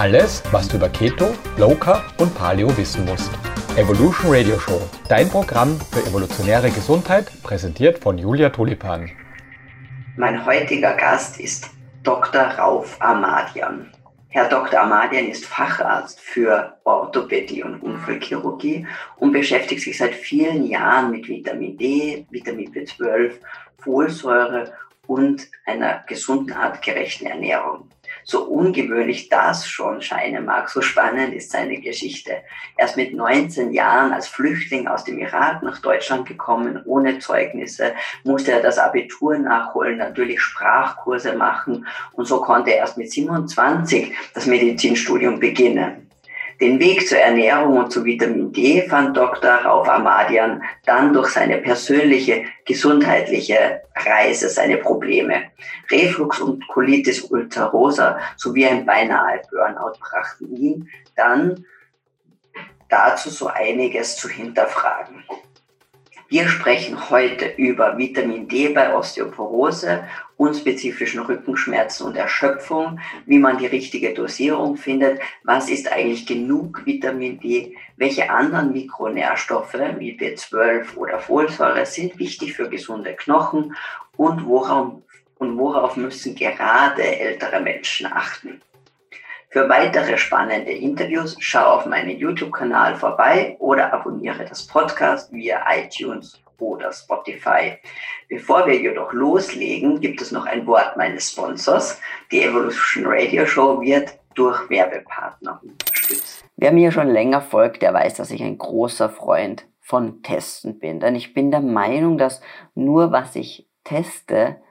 Alles, was du über Keto, Low Carb und Paleo wissen musst. Evolution Radio Show, dein Programm für evolutionäre Gesundheit, präsentiert von Julia Tulipan. Mein heutiger Gast ist Dr. Rauf Ahmadian. Herr Dr. Ahmadian ist Facharzt für Orthopädie und Unfallchirurgie und beschäftigt sich seit vielen Jahren mit Vitamin D, Vitamin B12, Folsäure und einer gesunden, artgerechten Ernährung. So ungewöhnlich das schon scheinen mag, so spannend ist seine Geschichte. Er ist mit 19 Jahren als Flüchtling aus dem Irak nach Deutschland gekommen, ohne Zeugnisse, musste er das Abitur nachholen, natürlich Sprachkurse machen und so konnte er erst mit 27 das Medizinstudium beginnen. Den Weg zur Ernährung und zu Vitamin D fand Dr. Rauf Ahmadian dann durch seine persönliche gesundheitliche Reise, seine Probleme. Reflux und Colitis ulcerosa sowie ein beinahe Burnout brachten ihn dann dazu so einiges zu hinterfragen. Wir sprechen heute über Vitamin D bei Osteoporose, unspezifischen Rückenschmerzen und Erschöpfung, wie man die richtige Dosierung findet, was ist eigentlich genug Vitamin D, welche anderen Mikronährstoffe wie B12 oder Folsäure sind wichtig für gesunde Knochen? Und worauf, und worauf müssen gerade ältere Menschen achten. Für weitere spannende Interviews schau auf meinen YouTube-Kanal vorbei oder abonniere das Podcast via iTunes oder Spotify. Bevor wir jedoch loslegen, gibt es noch ein Wort meines Sponsors. Die Evolution Radio Show wird durch Werbepartner unterstützt. Wer mir schon länger folgt, der weiß, dass ich ein großer Freund von Testen bin. Denn ich bin der Meinung, dass nur was ich teste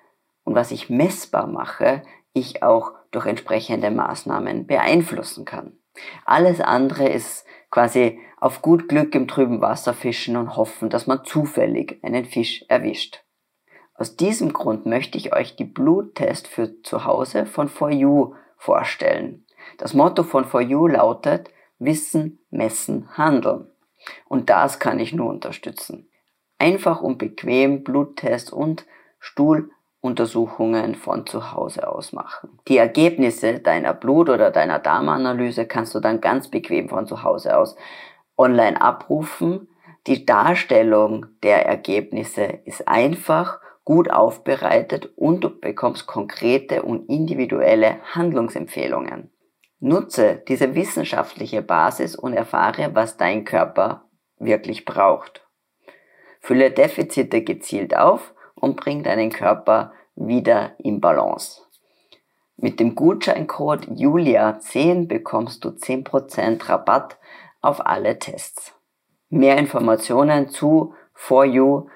und was ich messbar mache, ich auch durch entsprechende Maßnahmen beeinflussen kann. Alles andere ist quasi auf gut Glück im trüben Wasser fischen und hoffen, dass man zufällig einen Fisch erwischt. Aus diesem Grund möchte ich euch die Bluttest für zu Hause von For You vorstellen. Das Motto von For You lautet Wissen, Messen, Handeln. Und das kann ich nur unterstützen. Einfach und bequem Bluttest und Stuhl Untersuchungen von zu Hause aus machen. Die Ergebnisse deiner Blut- oder deiner Darmanalyse kannst du dann ganz bequem von zu Hause aus online abrufen. Die Darstellung der Ergebnisse ist einfach, gut aufbereitet und du bekommst konkrete und individuelle Handlungsempfehlungen. Nutze diese wissenschaftliche Basis und erfahre, was dein Körper wirklich braucht. Fülle Defizite gezielt auf und bring deinen Körper wieder in Balance. Mit dem Gutscheincode Julia10 bekommst du 10% Rabatt auf alle Tests. Mehr Informationen zu For You,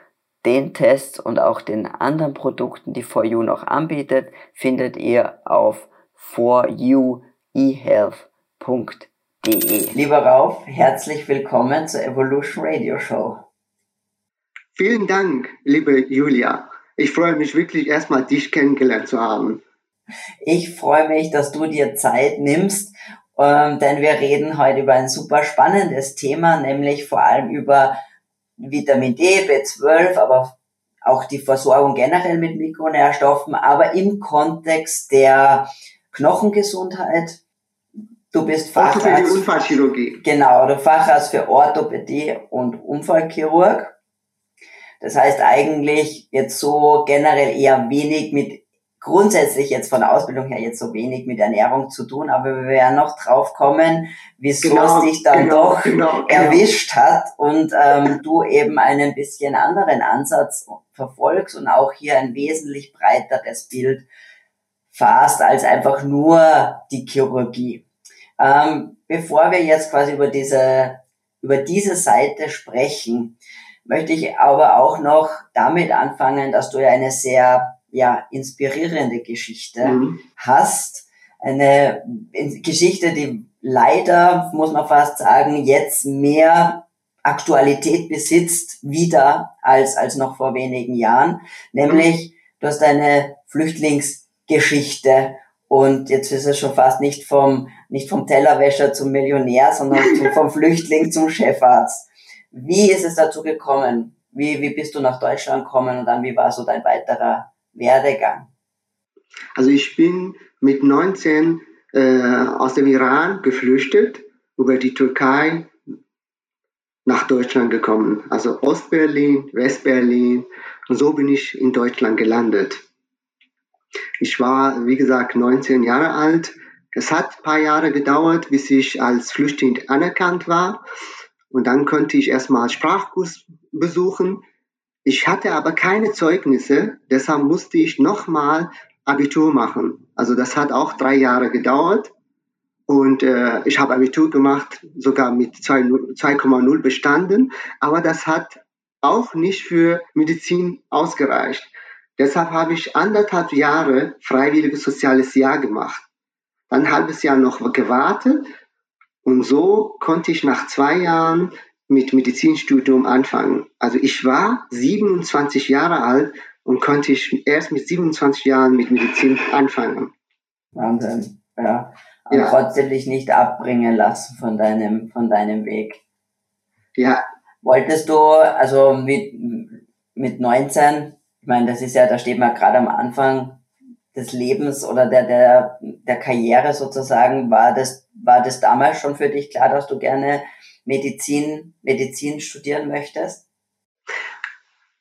den Tests und auch den anderen Produkten, die For You noch anbietet, findet ihr auf foruehealth.de. Lieber Rauf, herzlich willkommen zur Evolution Radio Show. Vielen Dank, liebe Julia. Ich freue mich wirklich erstmal, dich kennengelernt zu haben. Ich freue mich, dass du dir Zeit nimmst, ähm, denn wir reden heute über ein super spannendes Thema, nämlich vor allem über Vitamin D, B12, aber auch die Versorgung generell mit Mikronährstoffen, aber im Kontext der Knochengesundheit. Du bist Facharzt. Orthopädie, Unfallchirurgie. Genau, du Facharzt für Orthopädie und Unfallchirurg. Das heißt eigentlich jetzt so generell eher wenig mit, grundsätzlich jetzt von der Ausbildung her jetzt so wenig mit Ernährung zu tun, aber wir werden noch drauf kommen, wieso genau, es dich dann genau, doch genau, genau. erwischt hat und ähm, du eben einen bisschen anderen Ansatz verfolgst und auch hier ein wesentlich breiteres Bild fasst als einfach nur die Chirurgie. Ähm, bevor wir jetzt quasi über diese, über diese Seite sprechen, möchte ich aber auch noch damit anfangen, dass du ja eine sehr ja, inspirierende Geschichte mhm. hast. Eine Geschichte, die leider, muss man fast sagen, jetzt mehr Aktualität besitzt wieder als, als noch vor wenigen Jahren. Nämlich, du hast eine Flüchtlingsgeschichte und jetzt ist es schon fast nicht vom, nicht vom Tellerwäscher zum Millionär, sondern vom Flüchtling zum Chefarzt. Wie ist es dazu gekommen? Wie, wie bist du nach Deutschland gekommen und dann wie war so dein weiterer Werdegang? Also ich bin mit 19 äh, aus dem Iran geflüchtet, über die Türkei nach Deutschland gekommen. Also Ostberlin, Westberlin. Und so bin ich in Deutschland gelandet. Ich war, wie gesagt, 19 Jahre alt. Es hat ein paar Jahre gedauert, bis ich als Flüchtling anerkannt war. Und dann konnte ich erstmal Sprachkurs besuchen. Ich hatte aber keine Zeugnisse, deshalb musste ich nochmal Abitur machen. Also das hat auch drei Jahre gedauert. Und äh, ich habe Abitur gemacht, sogar mit 2,0 bestanden. Aber das hat auch nicht für Medizin ausgereicht. Deshalb habe ich anderthalb Jahre freiwilliges soziales Jahr gemacht. Dann ein halbes Jahr noch gewartet. Und so konnte ich nach zwei Jahren mit Medizinstudium anfangen. Also ich war 27 Jahre alt und konnte ich erst mit 27 Jahren mit Medizin anfangen. Wahnsinn, ja. Aber ja. trotzdem dich nicht abbringen lassen von deinem, von deinem Weg. Ja. Wolltest du, also mit, mit 19, ich meine, das ist ja, da steht man gerade am Anfang des Lebens oder der, der, der Karriere sozusagen, war das, war das damals schon für dich klar, dass du gerne Medizin, Medizin studieren möchtest?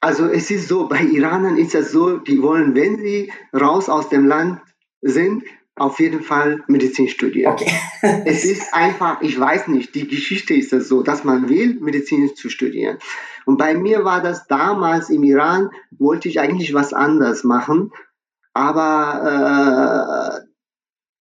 Also es ist so, bei Iranern ist es so, die wollen, wenn sie raus aus dem Land sind, auf jeden Fall Medizin studieren. Okay. es ist einfach, ich weiß nicht, die Geschichte ist es so, dass man will, Medizin zu studieren. Und bei mir war das damals im Iran, wollte ich eigentlich was anderes machen, aber äh,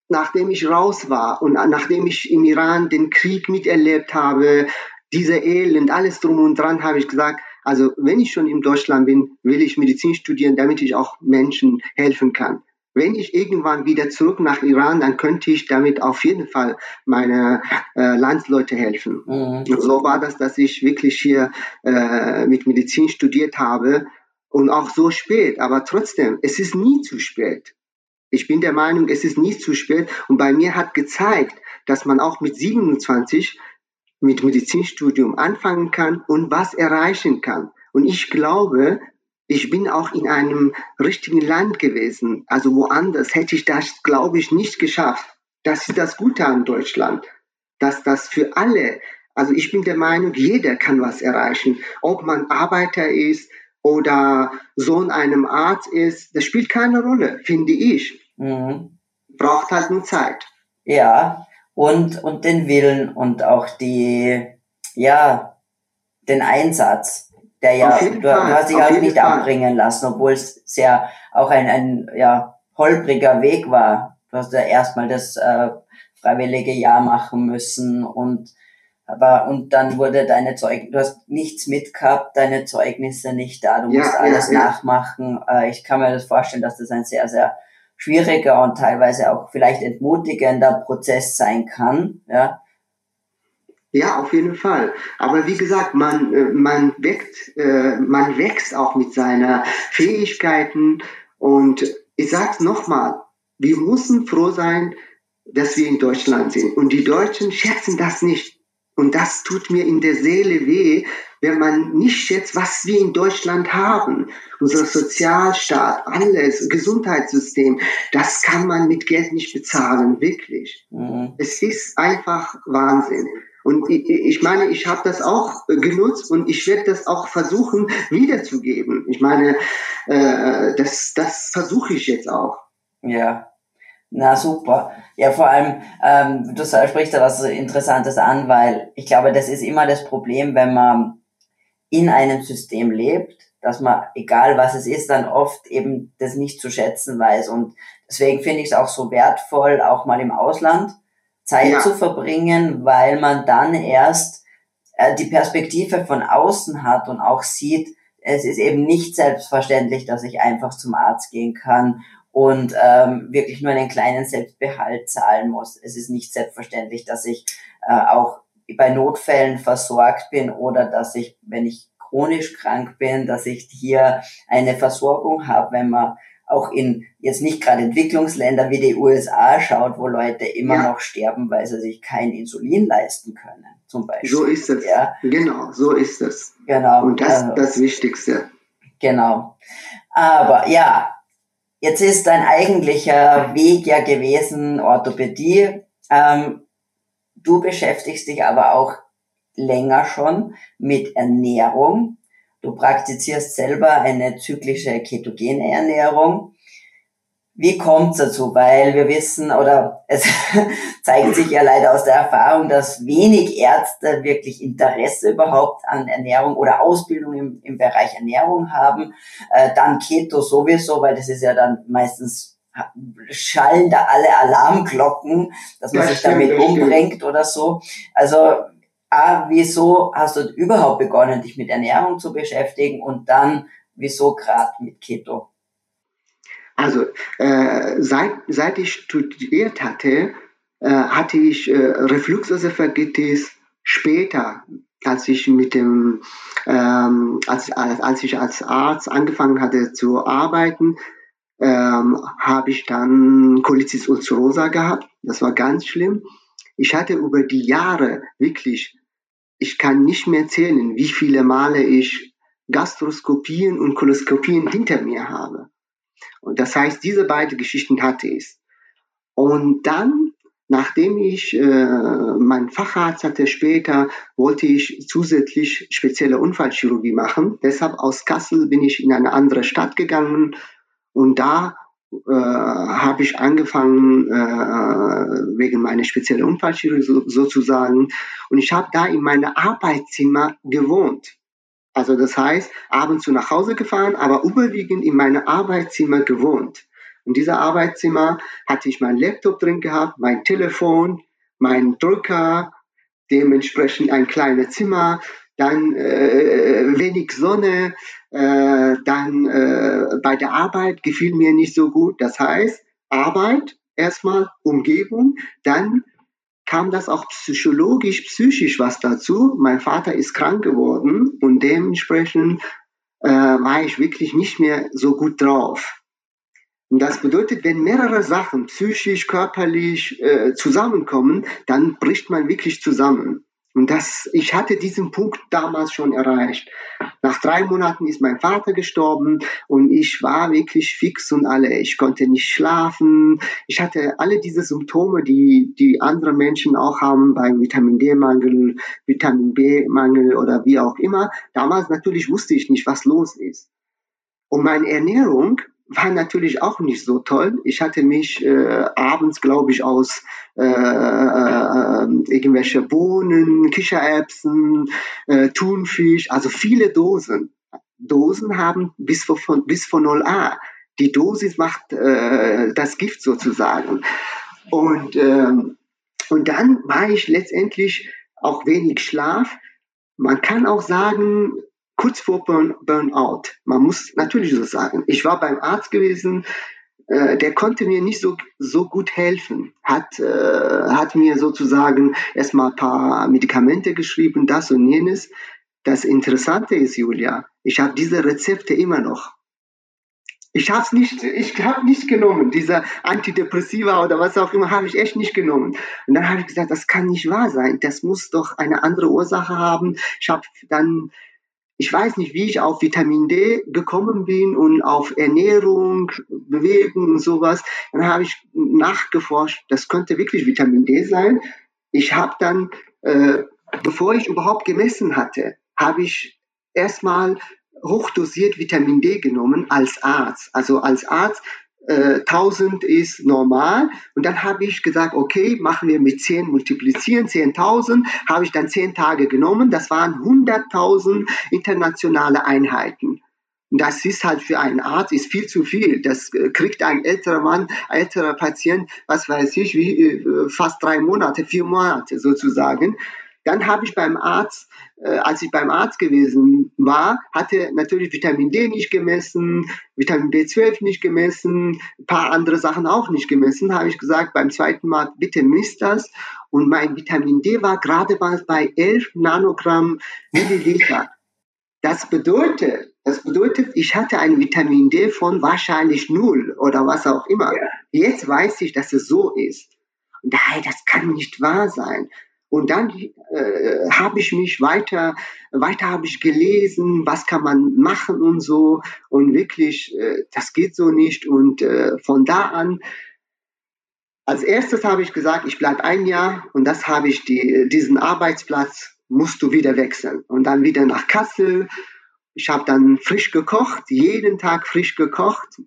nachdem ich raus war und nachdem ich im Iran den Krieg miterlebt habe, diese Elend, alles drum und dran, habe ich gesagt, also wenn ich schon in Deutschland bin, will ich Medizin studieren, damit ich auch Menschen helfen kann. Wenn ich irgendwann wieder zurück nach Iran, dann könnte ich damit auf jeden Fall meine äh, Landsleute helfen. Mhm. So war das, dass ich wirklich hier äh, mit Medizin studiert habe und auch so spät. Aber trotzdem, es ist nie zu spät. Ich bin der Meinung, es ist nie zu spät. Und bei mir hat gezeigt, dass man auch mit 27 mit Medizinstudium anfangen kann und was erreichen kann. Und ich glaube, ich bin auch in einem richtigen Land gewesen. Also woanders hätte ich das, glaube ich, nicht geschafft. Das ist das Gute an Deutschland, dass das für alle, also ich bin der Meinung, jeder kann was erreichen. Ob man Arbeiter ist oder Sohn einem Arzt ist, das spielt keine Rolle, finde ich. Mhm. Braucht halt nur Zeit. Ja, und, und den Willen und auch die, ja, den Einsatz, der ja, du, du, hast dich auch nicht Fall. abbringen lassen, obwohl es sehr auch ein, ein ja, holpriger Weg war. Du hast ja erstmal das äh, freiwillige Jahr machen müssen und aber und dann wurde deine Zeug, du hast nichts mitgehabt, deine Zeugnisse nicht da, du musst ja, alles ja, nachmachen. Äh, ich kann mir das vorstellen, dass das ein sehr, sehr schwieriger und teilweise auch vielleicht entmutigender Prozess sein kann, ja. Ja, auf jeden Fall. Aber wie gesagt, man, äh, man wächst, äh, man wächst auch mit seinen Fähigkeiten. Und ich sag's nochmal, wir müssen froh sein, dass wir in Deutschland sind. Und die Deutschen schätzen das nicht. Und das tut mir in der Seele weh, wenn man nicht schätzt, was wir in Deutschland haben. Unser Sozialstaat, alles, Gesundheitssystem, das kann man mit Geld nicht bezahlen, wirklich. Mhm. Es ist einfach Wahnsinn. Und ich, ich meine, ich habe das auch genutzt und ich werde das auch versuchen wiederzugeben. Ich meine, äh, das, das versuche ich jetzt auch. Ja, na super. Ja, vor allem, ähm, du sprichst da was Interessantes an, weil ich glaube, das ist immer das Problem, wenn man in einem System lebt, dass man, egal was es ist, dann oft eben das nicht zu schätzen weiß. Und deswegen finde ich es auch so wertvoll, auch mal im Ausland Zeit ja. zu verbringen, weil man dann erst äh, die Perspektive von außen hat und auch sieht, es ist eben nicht selbstverständlich, dass ich einfach zum Arzt gehen kann und ähm, wirklich nur einen kleinen Selbstbehalt zahlen muss. Es ist nicht selbstverständlich, dass ich äh, auch bei Notfällen versorgt bin oder dass ich, wenn ich chronisch krank bin, dass ich hier eine Versorgung habe, wenn man auch in jetzt nicht gerade Entwicklungsländer wie die USA schaut, wo Leute immer ja. noch sterben, weil sie sich kein Insulin leisten können, zum Beispiel. So ist es. Ja. Genau, so ist es. Genau. Und das ist also, das Wichtigste. Genau. Aber ja, Jetzt ist dein eigentlicher Weg ja gewesen Orthopädie. Ähm, du beschäftigst dich aber auch länger schon mit Ernährung. Du praktizierst selber eine zyklische ketogene Ernährung. Wie kommt es dazu? Weil wir wissen, oder es zeigt sich ja leider aus der Erfahrung, dass wenig Ärzte wirklich Interesse überhaupt an Ernährung oder Ausbildung im, im Bereich Ernährung haben. Äh, dann Keto sowieso, weil das ist ja dann meistens schallen da alle Alarmglocken, dass man ja, sich stimmt, damit umbringt oder so. Also A, wieso hast du überhaupt begonnen, dich mit Ernährung zu beschäftigen und dann, wieso gerade mit Keto? Also, äh, seit, seit ich studiert hatte, äh, hatte ich äh, Refluxesophagitis später, als ich mit dem, ähm, als, als, als ich als Arzt angefangen hatte zu arbeiten, ähm, habe ich dann Colitis ulcerosa gehabt. Das war ganz schlimm. Ich hatte über die Jahre wirklich ich kann nicht mehr zählen, wie viele Male ich Gastroskopien und Koloskopien hinter mir habe. Und das heißt, diese beiden Geschichten hatte ich. Und dann, nachdem ich äh, meinen Facharzt hatte später, wollte ich zusätzlich spezielle Unfallchirurgie machen. Deshalb aus Kassel bin ich in eine andere Stadt gegangen und da äh, habe ich angefangen äh, wegen meiner speziellen Unfallchirurgie so, sozusagen und ich habe da in meinem Arbeitszimmer gewohnt. Also das heißt, abends zu nach Hause gefahren, aber überwiegend in meinem Arbeitszimmer gewohnt. Und dieser Arbeitszimmer hatte ich mein Laptop drin gehabt, mein Telefon, mein Drucker, dementsprechend ein kleines Zimmer, dann äh, wenig Sonne, äh, dann äh, bei der Arbeit gefiel mir nicht so gut. Das heißt, Arbeit, erstmal Umgebung, dann kam das auch psychologisch, psychisch was dazu. Mein Vater ist krank geworden und dementsprechend äh, war ich wirklich nicht mehr so gut drauf. Und das bedeutet, wenn mehrere Sachen psychisch, körperlich äh, zusammenkommen, dann bricht man wirklich zusammen. Und das, ich hatte diesen Punkt damals schon erreicht. Nach drei Monaten ist mein Vater gestorben und ich war wirklich fix und alle. Ich konnte nicht schlafen. Ich hatte alle diese Symptome, die, die andere Menschen auch haben beim Vitamin D-Mangel, Vitamin B-Mangel oder wie auch immer. Damals natürlich wusste ich nicht, was los ist. Und meine Ernährung war natürlich auch nicht so toll. Ich hatte mich äh, abends, glaube ich, aus äh, äh, irgendwelche Bohnen, Kichererbsen, äh, Thunfisch, also viele Dosen. Dosen haben bis von, bis von 0a. Die Dosis macht äh, das Gift sozusagen. Und, ähm, und dann war ich letztendlich auch wenig Schlaf. Man kann auch sagen, kurz vor Burn, Burnout. Man muss natürlich so sagen. Ich war beim Arzt gewesen, äh, der konnte mir nicht so, so gut helfen. Hat, äh, hat mir sozusagen erstmal ein paar Medikamente geschrieben, das und jenes. Das Interessante ist, Julia, ich habe diese Rezepte immer noch. Ich habe es nicht, ich habe nicht genommen. Diese Antidepressiva oder was auch immer habe ich echt nicht genommen. Und dann habe ich gesagt, das kann nicht wahr sein. Das muss doch eine andere Ursache haben. Ich habe dann ich weiß nicht, wie ich auf Vitamin D gekommen bin und auf Ernährung, Bewegung und sowas. Dann habe ich nachgeforscht, das könnte wirklich Vitamin D sein. Ich habe dann, äh, bevor ich überhaupt gemessen hatte, habe ich erstmal hochdosiert Vitamin D genommen als Arzt. Also als Arzt 1000 äh, ist normal. Und dann habe ich gesagt, okay, machen wir mit 10 multiplizieren, 10.000, habe ich dann 10 Tage genommen. Das waren 100.000 internationale Einheiten. Und das ist halt für einen Arzt ist viel zu viel. Das äh, kriegt ein älterer Mann, älterer Patient, was weiß ich, wie äh, fast drei Monate, vier Monate sozusagen. Dann habe ich beim Arzt, äh, als ich beim Arzt gewesen war, hatte natürlich Vitamin D nicht gemessen, Vitamin B12 nicht gemessen, ein paar andere Sachen auch nicht gemessen. Habe ich gesagt, beim zweiten Mal bitte misst das. Und mein Vitamin D war gerade mal bei 11 Nanogramm Milliliter. Das bedeutet, das bedeutet, ich hatte ein Vitamin D von wahrscheinlich null oder was auch immer. Jetzt weiß ich, dass es so ist. Und daher, das kann nicht wahr sein. Und dann äh, habe ich mich weiter, weiter habe ich gelesen, was kann man machen und so. Und wirklich, äh, das geht so nicht. Und äh, von da an, als erstes habe ich gesagt, ich bleibe ein Jahr und das habe ich die, diesen Arbeitsplatz musst du wieder wechseln. Und dann wieder nach Kassel. Ich habe dann frisch gekocht, jeden Tag frisch gekocht.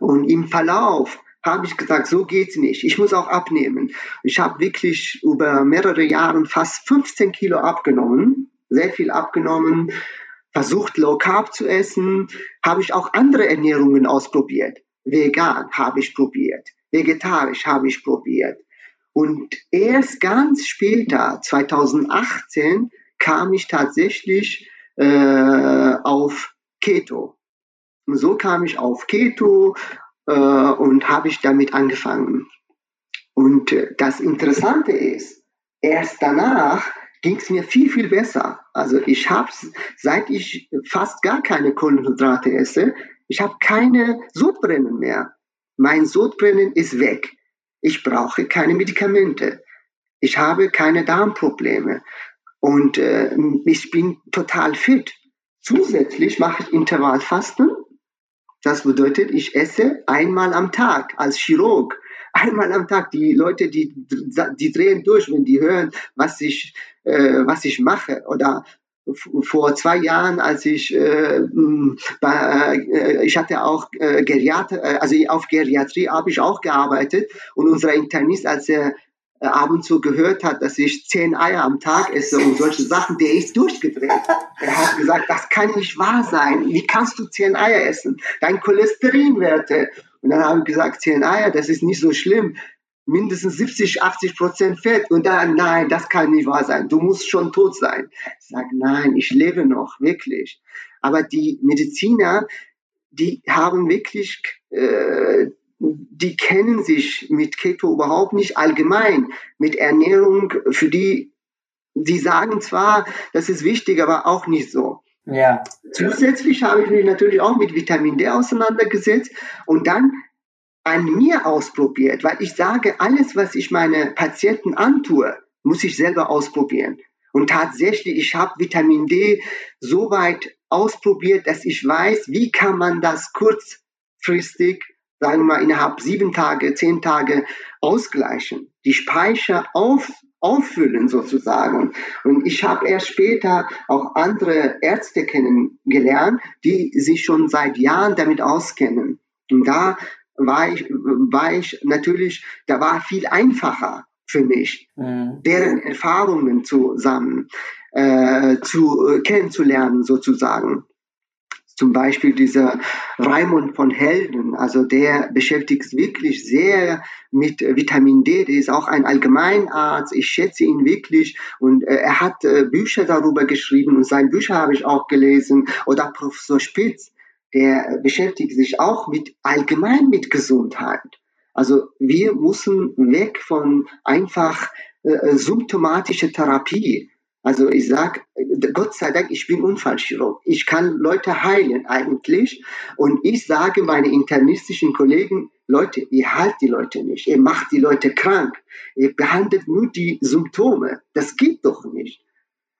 Und im Verlauf habe ich gesagt, so geht's nicht. Ich muss auch abnehmen. Ich habe wirklich über mehrere Jahre fast 15 Kilo abgenommen, sehr viel abgenommen, versucht Low Carb zu essen, habe ich auch andere Ernährungen ausprobiert. Vegan habe ich probiert, vegetarisch habe ich probiert. Und erst ganz später, 2018, kam ich tatsächlich äh, auf Keto. Und so kam ich auf Keto, äh, und habe ich damit angefangen. Und äh, das Interessante ist, erst danach ging es mir viel, viel besser. Also ich habe, seit ich fast gar keine Kohlenhydrate esse, ich habe keine Sodbrennen mehr. Mein Sodbrennen ist weg. Ich brauche keine Medikamente. Ich habe keine Darmprobleme. Und äh, ich bin total fit. Zusätzlich mache ich Intervallfasten das bedeutet, ich esse einmal am Tag als Chirurg. Einmal am Tag. Die Leute, die, die drehen durch, wenn die hören, was ich, äh, was ich mache. Oder vor zwei Jahren, als ich äh, bei, äh, ich hatte auch äh, Geriat äh, also auf Geriatrie habe ich auch gearbeitet und unser Internist, als er ab und zu gehört hat, dass ich zehn Eier am Tag esse und solche Sachen, der ist durchgedreht. Er hat gesagt, das kann nicht wahr sein. Wie kannst du zehn Eier essen? Dein Cholesterinwerte. Und dann habe ich gesagt, zehn Eier, das ist nicht so schlimm. Mindestens 70, 80 Prozent Fett. Und dann, nein, das kann nicht wahr sein. Du musst schon tot sein. Ich sage, nein, ich lebe noch, wirklich. Aber die Mediziner, die haben wirklich äh, die kennen sich mit Keto überhaupt nicht allgemein, mit Ernährung, für die, die sagen zwar, das ist wichtig, aber auch nicht so. Ja. Zusätzlich habe ich mich natürlich auch mit Vitamin D auseinandergesetzt und dann an mir ausprobiert, weil ich sage, alles, was ich meine Patienten antue, muss ich selber ausprobieren. Und tatsächlich, ich habe Vitamin D so weit ausprobiert, dass ich weiß, wie kann man das kurzfristig sagen wir mal, innerhalb sieben Tage, zehn Tage ausgleichen, die Speicher auf, auffüllen sozusagen. Und ich habe erst später auch andere Ärzte kennengelernt, die sich schon seit Jahren damit auskennen. Und da war ich, war ich natürlich, da war viel einfacher für mich, mhm. deren Erfahrungen zusammen äh, zu äh, kennenzulernen sozusagen. Zum Beispiel dieser Raimund von Helden, also der beschäftigt sich wirklich sehr mit Vitamin D, der ist auch ein Allgemeinarzt, ich schätze ihn wirklich und äh, er hat äh, Bücher darüber geschrieben und seine Bücher habe ich auch gelesen oder Professor Spitz, der beschäftigt sich auch mit allgemein mit Gesundheit. Also wir müssen weg von einfach äh, symptomatischer Therapie. Also ich sage, Gott sei Dank, ich bin Unfallchirurg. Ich kann Leute heilen eigentlich. Und ich sage meine internistischen Kollegen, Leute, ihr heilt die Leute nicht. Ihr macht die Leute krank. Ihr behandelt nur die Symptome. Das geht doch nicht.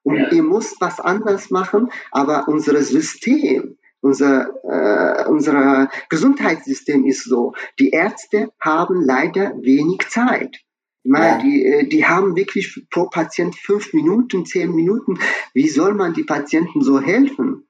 Und ja. ihr müsst was anderes machen. Aber unser System, unser, äh, unser Gesundheitssystem ist so. Die Ärzte haben leider wenig Zeit. Meine, ja. die, äh, die haben wirklich pro Patient fünf Minuten, zehn Minuten. Wie soll man die Patienten so helfen?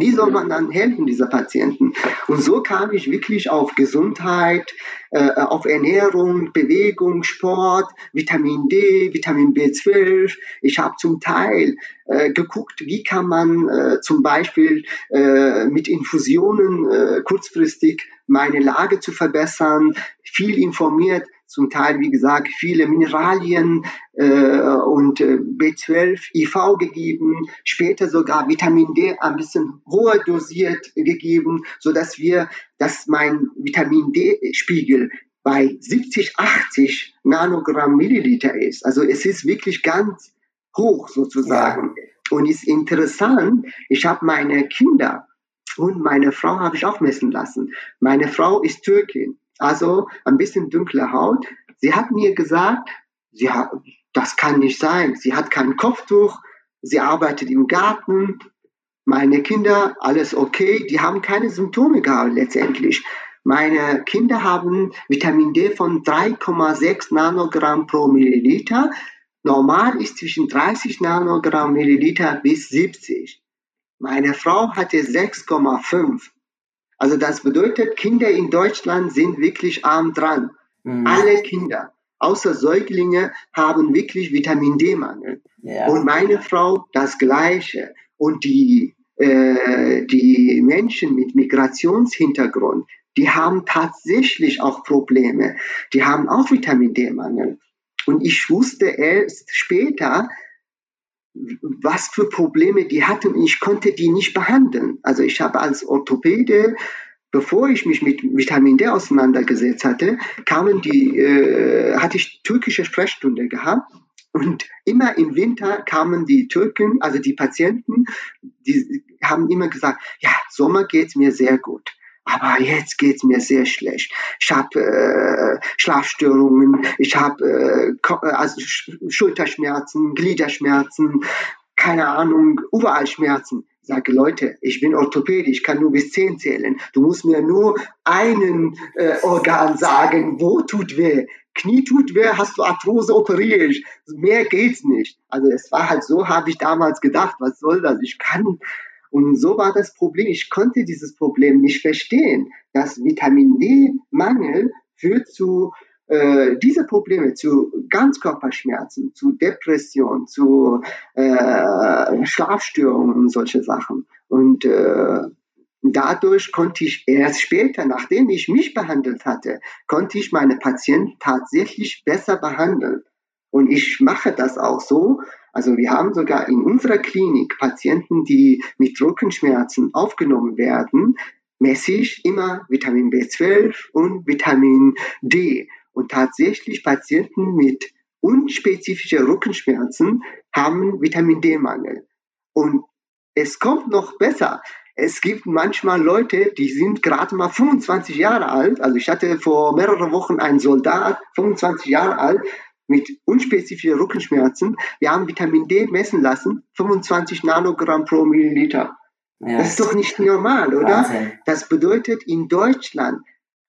Wie soll man dann helfen, dieser Patienten? Und so kam ich wirklich auf Gesundheit, äh, auf Ernährung, Bewegung, Sport, Vitamin D, Vitamin B12. Ich habe zum Teil äh, geguckt, wie kann man äh, zum Beispiel äh, mit Infusionen äh, kurzfristig meine Lage zu verbessern, viel informiert zum Teil, wie gesagt, viele Mineralien äh, und äh, B12, IV gegeben, später sogar Vitamin D ein bisschen hoher dosiert gegeben, so dass wir, dass mein Vitamin D-Spiegel bei 70, 80 Nanogramm Milliliter ist. Also es ist wirklich ganz hoch sozusagen. Ja. Und ist interessant, ich habe meine Kinder und meine Frau habe ich auch messen lassen. Meine Frau ist Türkin also ein bisschen dunkle Haut. Sie hat mir gesagt, sie hat, das kann nicht sein. Sie hat kein Kopftuch, sie arbeitet im Garten. Meine Kinder, alles okay, die haben keine Symptome gehabt letztendlich. Meine Kinder haben Vitamin D von 3,6 Nanogramm pro Milliliter. Normal ist zwischen 30 Nanogramm Milliliter bis 70. Meine Frau hatte 6,5. Also das bedeutet, Kinder in Deutschland sind wirklich arm dran. Mhm. Alle Kinder, außer Säuglinge, haben wirklich Vitamin D-Mangel. Ja. Und meine Frau das Gleiche. Und die, äh, die Menschen mit Migrationshintergrund, die haben tatsächlich auch Probleme. Die haben auch Vitamin D-Mangel. Und ich wusste erst später, was für Probleme die hatten. Ich konnte die nicht behandeln. Also ich habe als Orthopäde, bevor ich mich mit Vitamin D auseinandergesetzt hatte, kamen die, äh, hatte ich türkische Sprechstunde gehabt. Und immer im Winter kamen die Türken, also die Patienten, die haben immer gesagt, ja, Sommer geht's mir sehr gut aber jetzt geht's mir sehr schlecht. Ich habe äh, Schlafstörungen, ich habe äh, äh also Schulterschmerzen, Gliederschmerzen, keine Ahnung, überall Schmerzen. Ich sage, Leute, ich bin Orthopäde, ich kann nur bis zehn zählen. Du musst mir nur einen äh, Organ sagen, wo tut weh. Knie tut weh, hast du Arthrose, operiere ich. Mehr geht's nicht. Also es war halt so, habe ich damals gedacht, was soll das? Ich kann und so war das Problem. Ich konnte dieses Problem nicht verstehen, dass Vitamin D-Mangel führt zu äh, diese Probleme, zu Ganzkörperschmerzen, zu Depression, zu äh, Schlafstörungen und solche Sachen. Und äh, dadurch konnte ich erst später, nachdem ich mich behandelt hatte, konnte ich meine Patienten tatsächlich besser behandeln. Und ich mache das auch so, also wir haben sogar in unserer Klinik Patienten, die mit Rückenschmerzen aufgenommen werden, ich immer Vitamin B12 und Vitamin D. Und tatsächlich Patienten mit unspezifischen Rückenschmerzen haben Vitamin D-Mangel. Und es kommt noch besser. Es gibt manchmal Leute, die sind gerade mal 25 Jahre alt. Also ich hatte vor mehreren Wochen einen Soldat, 25 Jahre alt, mit unspezifischen Rückenschmerzen. Wir haben Vitamin D messen lassen, 25 Nanogramm pro Milliliter. Ja. Das ist doch nicht normal, oder? Wahnsinn. Das bedeutet in Deutschland,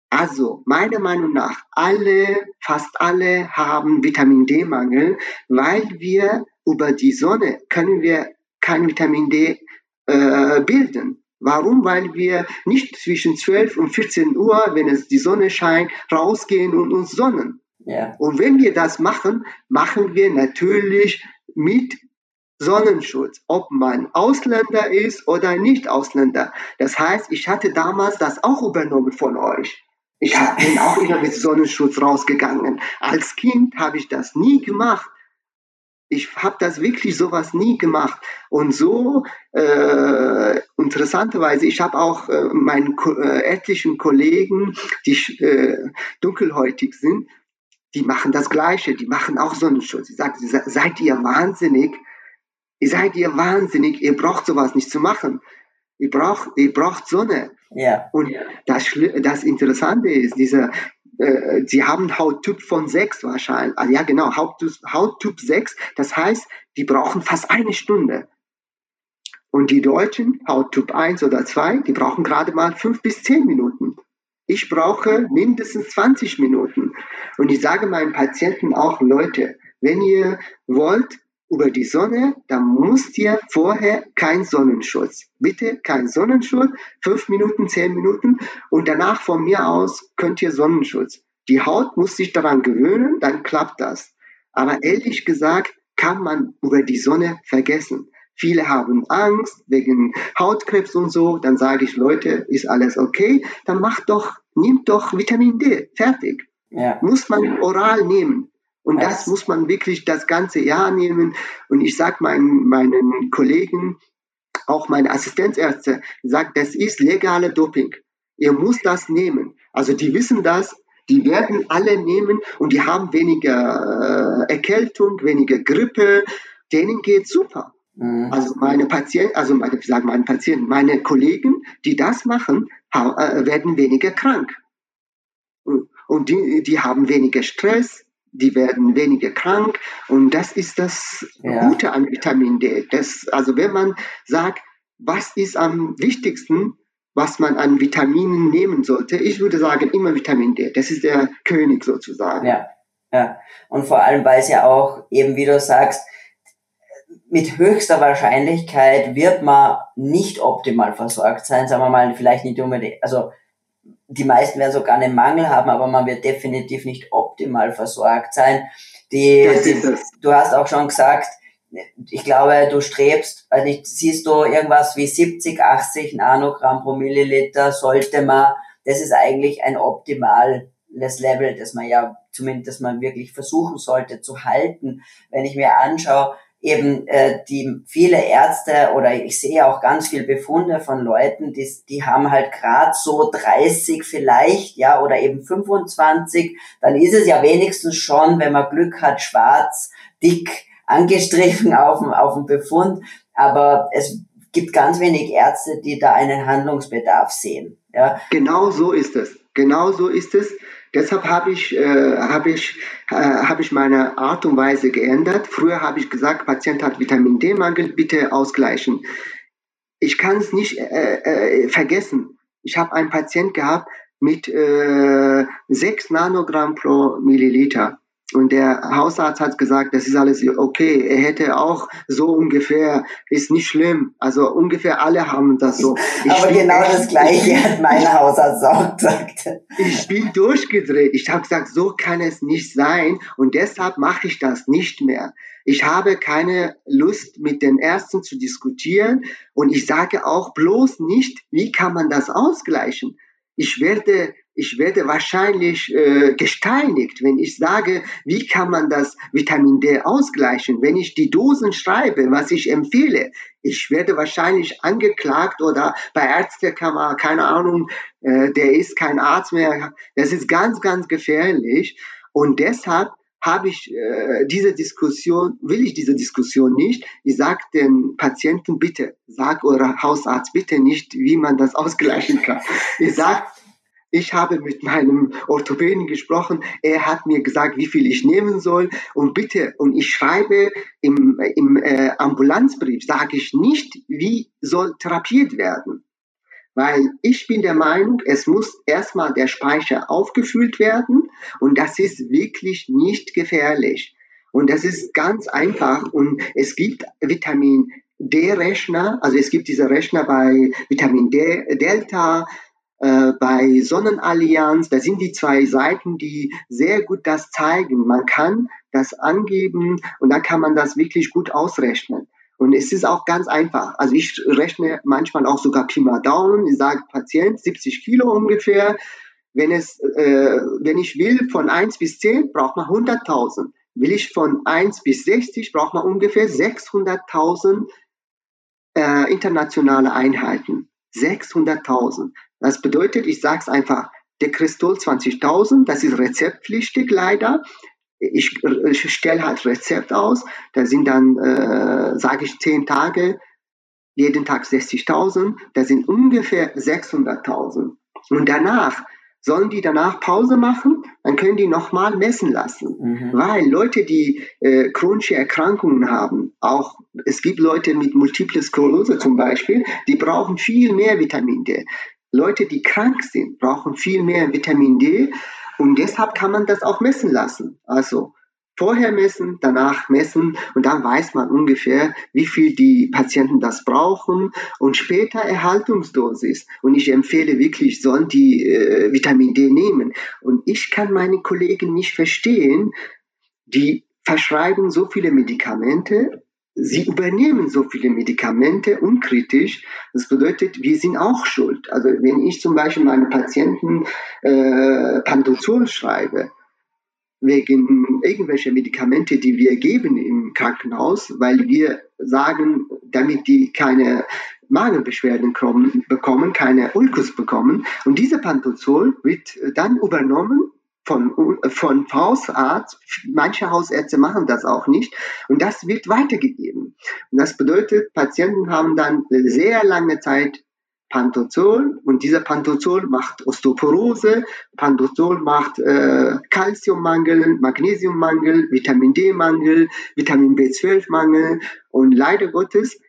also meiner Meinung nach, alle, fast alle haben Vitamin D-Mangel, weil wir über die Sonne können wir kein Vitamin D äh, bilden. Warum? Weil wir nicht zwischen 12 und 14 Uhr, wenn es die Sonne scheint, rausgehen und uns sonnen. Ja. Und wenn wir das machen, machen wir natürlich mit Sonnenschutz, ob man Ausländer ist oder nicht Ausländer. Das heißt, ich hatte damals das auch übernommen von euch. Ich bin auch immer mit Sonnenschutz rausgegangen. Als Kind habe ich das nie gemacht. Ich habe das wirklich sowas nie gemacht. Und so, äh, interessanterweise, ich habe auch äh, meinen äh, etlichen Kollegen, die äh, dunkelhäutig sind, die machen das Gleiche, die machen auch Sonnenschutz. Ich sage, seid ihr wahnsinnig? Ihr seid ihr wahnsinnig, ihr braucht sowas nicht zu machen. Ihr braucht, ihr braucht Sonne. Ja. Und das, das Interessante ist, diese, äh, sie haben Hauttyp von 6 wahrscheinlich. Also ja, genau, Hauttyp, Hauttyp 6. Das heißt, die brauchen fast eine Stunde. Und die Deutschen, Hauttyp 1 oder 2, die brauchen gerade mal 5 bis 10 Minuten. Ich brauche mindestens 20 Minuten. Und ich sage meinen Patienten auch, Leute, wenn ihr wollt über die Sonne, dann müsst ihr vorher kein Sonnenschutz. Bitte kein Sonnenschutz, fünf Minuten, zehn Minuten und danach von mir aus könnt ihr Sonnenschutz. Die Haut muss sich daran gewöhnen, dann klappt das. Aber ehrlich gesagt kann man über die Sonne vergessen. Viele haben Angst wegen Hautkrebs und so. Dann sage ich, Leute, ist alles okay? Dann macht doch, nimmt doch Vitamin D. Fertig. Ja. Muss man oral nehmen. Und das, das muss man wirklich das ganze Jahr nehmen. Und ich sage meinen, meinen Kollegen, auch meine Assistenzärzte, sagt, das ist legale Doping. Ihr muss das nehmen. Also die wissen das, die werden alle nehmen und die haben weniger äh, Erkältung, weniger Grippe. Denen geht super. Mhm. Also meine Patienten, also meine, ich sage meine Patienten, meine Kollegen, die das machen, äh, werden weniger krank. Und die, die haben weniger Stress, die werden weniger krank und das ist das ja. Gute an Vitamin D. Das, also wenn man sagt, was ist am wichtigsten, was man an Vitaminen nehmen sollte, ich würde sagen immer Vitamin D. Das ist der König sozusagen. Ja, ja. Und vor allem, weil es ja auch eben, wie du sagst, mit höchster Wahrscheinlichkeit wird man nicht optimal versorgt sein, sagen wir mal, vielleicht nicht unbedingt, also die meisten werden sogar einen Mangel haben, aber man wird definitiv nicht optimal versorgt sein. Die, die, du hast auch schon gesagt, ich glaube, du strebst, also nicht, siehst du irgendwas wie 70, 80 Nanogramm pro Milliliter sollte man, das ist eigentlich ein optimales Level, das man ja zumindest, man wirklich versuchen sollte zu halten. Wenn ich mir anschaue, eben äh, die viele Ärzte oder ich sehe auch ganz viel Befunde von Leuten, die, die haben halt gerade so 30 vielleicht, ja, oder eben 25, dann ist es ja wenigstens schon, wenn man Glück hat, schwarz, dick angestrichen auf dem, auf dem Befund, aber es gibt ganz wenig Ärzte, die da einen Handlungsbedarf sehen. Ja. Genau so ist es. Genau so ist es. Deshalb habe ich, äh, hab ich, äh, hab ich meine Art und Weise geändert. Früher habe ich gesagt, Patient hat Vitamin D-Mangel, bitte ausgleichen. Ich kann es nicht äh, äh, vergessen. Ich habe einen Patient gehabt mit äh, 6 Nanogramm pro Milliliter. Und der Hausarzt hat gesagt, das ist alles okay. Er hätte auch so ungefähr, ist nicht schlimm. Also ungefähr alle haben das so. Ich Aber genau das Gleiche hat mein Hausarzt auch gesagt. Ich bin durchgedreht. Ich habe gesagt, so kann es nicht sein. Und deshalb mache ich das nicht mehr. Ich habe keine Lust, mit den Ärzten zu diskutieren. Und ich sage auch bloß nicht, wie kann man das ausgleichen. Ich werde ich werde wahrscheinlich äh, gesteinigt, wenn ich sage, wie kann man das Vitamin D ausgleichen, wenn ich die Dosen schreibe, was ich empfehle. Ich werde wahrscheinlich angeklagt oder bei Ärztekammer, keine Ahnung, äh, der ist kein Arzt mehr. Das ist ganz, ganz gefährlich. Und deshalb habe ich äh, diese Diskussion, will ich diese Diskussion nicht. Ich sage den Patienten bitte, sag eurer Hausarzt bitte nicht, wie man das ausgleichen kann. Ich sage ich habe mit meinem Orthopäden gesprochen. Er hat mir gesagt, wie viel ich nehmen soll. Und bitte, und ich schreibe im, im äh, Ambulanzbrief, sage ich nicht, wie soll therapiert werden. Weil ich bin der Meinung, es muss erstmal der Speicher aufgefüllt werden. Und das ist wirklich nicht gefährlich. Und das ist ganz einfach. Und es gibt Vitamin D-Rechner, also es gibt diese Rechner bei Vitamin D, Delta, äh, bei Sonnenallianz, da sind die zwei Seiten, die sehr gut das zeigen. Man kann das angeben und dann kann man das wirklich gut ausrechnen. Und es ist auch ganz einfach. Also ich rechne manchmal auch sogar Pi mal Daumen. Ich sage Patient 70 Kilo ungefähr. Wenn es, äh, wenn ich will von 1 bis 10, braucht man 100.000. Will ich von 1 bis 60, braucht man ungefähr 600.000 äh, internationale Einheiten. 600.000. Das bedeutet, ich sage es einfach, der Cristol 20.000, das ist rezeptpflichtig leider. Ich, ich stelle halt Rezept aus, da sind dann, äh, sage ich, 10 Tage, jeden Tag 60.000, da sind ungefähr 600.000. Und danach sollen die danach Pause machen, dann können die nochmal messen lassen. Mhm. Weil Leute, die äh, chronische Erkrankungen haben, auch es gibt Leute mit Multiple Sklerose zum Beispiel, die brauchen viel mehr Vitamin D. Leute, die krank sind, brauchen viel mehr Vitamin D und deshalb kann man das auch messen lassen. Also vorher messen, danach messen und dann weiß man ungefähr, wie viel die Patienten das brauchen und später Erhaltungsdosis. Und ich empfehle wirklich, sollen die äh, Vitamin D nehmen. Und ich kann meine Kollegen nicht verstehen, die verschreiben so viele Medikamente sie übernehmen so viele Medikamente unkritisch. Das bedeutet, wir sind auch schuld. Also wenn ich zum Beispiel meinen Patienten äh, Pantozol schreibe, wegen irgendwelcher Medikamente, die wir geben im Krankenhaus, weil wir sagen, damit die keine Magenbeschwerden kommen, bekommen, keine Ulkus bekommen. Und diese Pantozol wird dann übernommen von, von Hausarzt. Manche Hausärzte machen das auch nicht. Und das wird weitergegeben. Und das bedeutet, Patienten haben dann sehr lange Zeit Pantozol und dieser Pantozol macht Osteoporose, Pantozol macht äh, Calciummangel, Magnesiummangel, Vitamin D-Mangel, Vitamin B12-Mangel und leider Gottes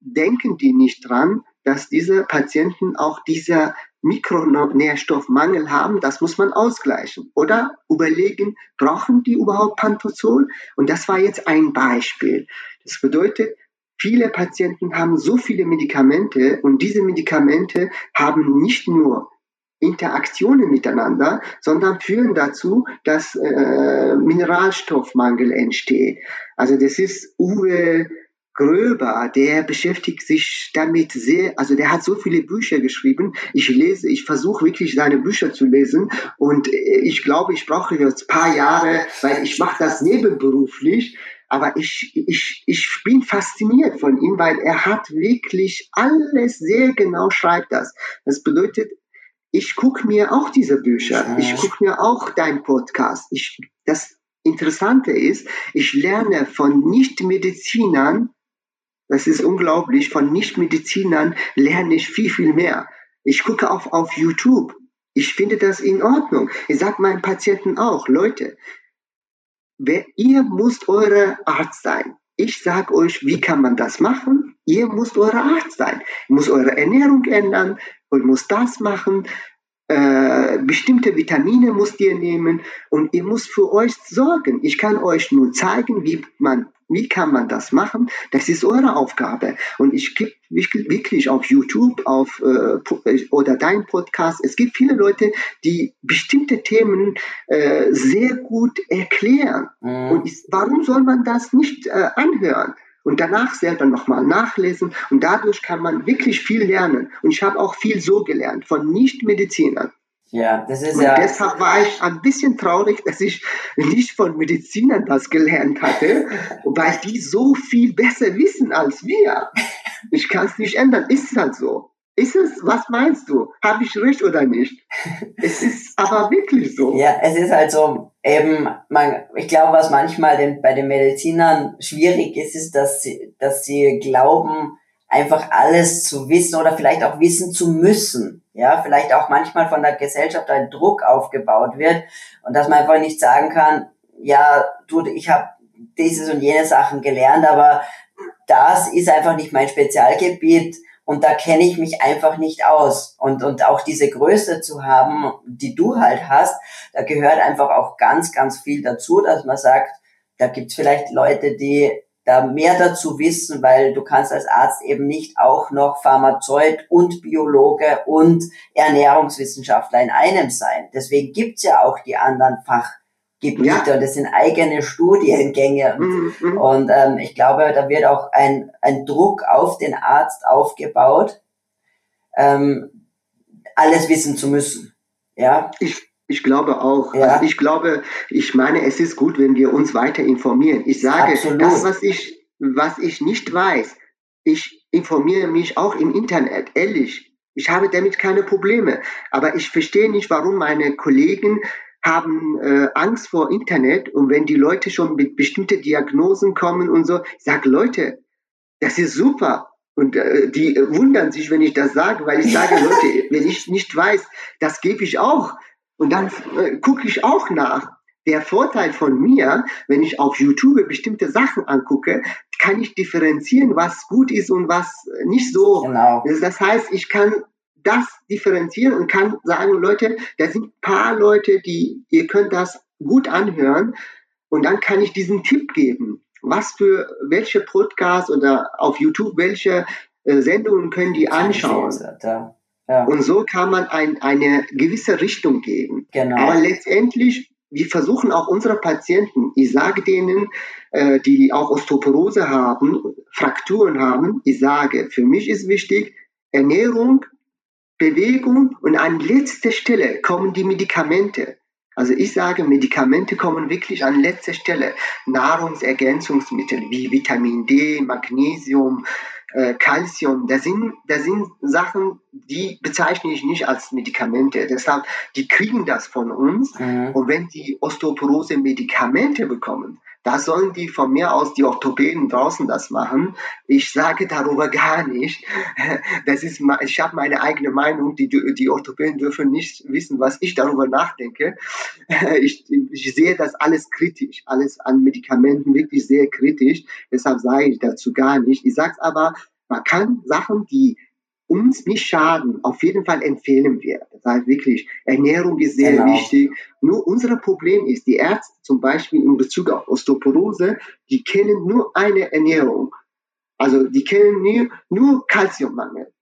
denken die nicht dran, dass diese Patienten auch dieser Mikronährstoffmangel haben, das muss man ausgleichen. Oder überlegen, brauchen die überhaupt Pantozol? Und das war jetzt ein Beispiel. Das bedeutet, viele Patienten haben so viele Medikamente und diese Medikamente haben nicht nur Interaktionen miteinander, sondern führen dazu, dass äh, Mineralstoffmangel entsteht. Also das ist Uwe Gröber, der beschäftigt sich damit sehr, also der hat so viele Bücher geschrieben. Ich lese, ich versuche wirklich seine Bücher zu lesen und äh, ich glaube, ich brauche jetzt paar Jahre, weil ich mache das nebenberuflich. Aber ich, ich, ich bin fasziniert von ihm, weil er hat wirklich alles sehr genau schreibt das. Das bedeutet, ich gucke mir auch diese Bücher, ich gucke mir auch dein Podcast. Ich, das Interessante ist, ich lerne von Nichtmedizinern das ist unglaublich. Von Nichtmedizinern lerne ich viel, viel mehr. Ich gucke auf, auf YouTube. Ich finde das in Ordnung. Ich sage meinen Patienten auch, Leute, wer, ihr müsst eure Arzt sein. Ich sage euch, wie kann man das machen? Ihr müsst eure Arzt sein. Ihr müsst eure Ernährung ändern und muss das machen. Äh, bestimmte Vitamine müsst ihr nehmen und ihr müsst für euch sorgen. Ich kann euch nur zeigen, wie man wie kann man das machen? Das ist eure Aufgabe. Und ich gebe wirklich auf YouTube auf, äh, oder dein Podcast, es gibt viele Leute, die bestimmte Themen äh, sehr gut erklären. Mhm. Und ist, warum soll man das nicht äh, anhören? Und danach selber nochmal nachlesen und dadurch kann man wirklich viel lernen. Und ich habe auch viel so gelernt von Nichtmedizinern. Ja, das ist und ja. Deshalb war ich ein bisschen traurig, dass ich nicht von Medizinern das gelernt hatte, weil die so viel besser wissen als wir. Ich kann es nicht ändern, ist halt so. Ist es, was meinst du? Habe ich recht oder nicht? Es ist aber wirklich so. Ja, es ist halt so, eben, man, ich glaube, was manchmal den, bei den Medizinern schwierig ist, ist, dass sie, dass sie glauben, einfach alles zu wissen oder vielleicht auch wissen zu müssen ja, vielleicht auch manchmal von der Gesellschaft ein Druck aufgebaut wird und dass man einfach nicht sagen kann, ja, du, ich habe dieses und jene Sachen gelernt, aber das ist einfach nicht mein Spezialgebiet und da kenne ich mich einfach nicht aus. Und, und auch diese Größe zu haben, die du halt hast, da gehört einfach auch ganz, ganz viel dazu, dass man sagt, da gibt's vielleicht Leute, die da mehr dazu wissen, weil du kannst als Arzt eben nicht auch noch Pharmazeut und Biologe und Ernährungswissenschaftler in einem sein. Deswegen gibt's ja auch die anderen Fachgebiete ja. und das sind eigene Studiengänge. Mhm, mhm. Und ähm, ich glaube, da wird auch ein, ein Druck auf den Arzt aufgebaut, ähm, alles wissen zu müssen. Ja. Ich ich glaube auch. Ja. Also ich glaube, ich meine, es ist gut, wenn wir uns weiter informieren. Ich sage, Absolut. das, was ich, was ich nicht weiß, ich informiere mich auch im Internet, ehrlich. Ich habe damit keine Probleme. Aber ich verstehe nicht, warum meine Kollegen haben äh, Angst vor Internet und wenn die Leute schon mit bestimmten Diagnosen kommen und so, ich sage, Leute, das ist super. Und äh, die wundern sich, wenn ich das sage, weil ich sage, Leute, wenn ich nicht weiß, das gebe ich auch. Und dann äh, gucke ich auch nach. Der Vorteil von mir, wenn ich auf YouTube bestimmte Sachen angucke, kann ich differenzieren, was gut ist und was nicht so. Genau. Das heißt, ich kann das differenzieren und kann sagen, Leute, da sind paar Leute, die, ihr könnt das gut anhören. Und dann kann ich diesen Tipp geben. Was für welche Podcasts oder auf YouTube, welche äh, Sendungen können die anschauen? Ja. Ja. Und so kann man ein, eine gewisse Richtung geben. Genau. Aber letztendlich, wir versuchen auch unsere Patienten, ich sage denen, äh, die auch Osteoporose haben, Frakturen haben, ich sage, für mich ist wichtig, Ernährung, Bewegung und an letzter Stelle kommen die Medikamente. Also ich sage, Medikamente kommen wirklich an letzter Stelle. Nahrungsergänzungsmittel wie Vitamin D, Magnesium, äh, Calcium, das sind, das sind Sachen, die bezeichne ich nicht als Medikamente. Deshalb, die kriegen das von uns. Mhm. Und wenn die Osteoporose Medikamente bekommen, Da sollen die von mir aus die Orthopäden draußen das machen. Ich sage darüber gar nicht. Das ist, ich habe meine eigene Meinung. Die, die Orthopäden dürfen nicht wissen, was ich darüber nachdenke. Ich, ich sehe das alles kritisch, alles an Medikamenten wirklich sehr kritisch. Deshalb sage ich dazu gar nicht. Ich sage aber, man kann Sachen, die uns nicht schaden, auf jeden Fall empfehlen wir. Das heißt wirklich, Ernährung ist sehr genau. wichtig. Nur unser Problem ist, die Ärzte zum Beispiel in Bezug auf Osteoporose, die kennen nur eine Ernährung. Also die kennen nur, nur Kalziummangel.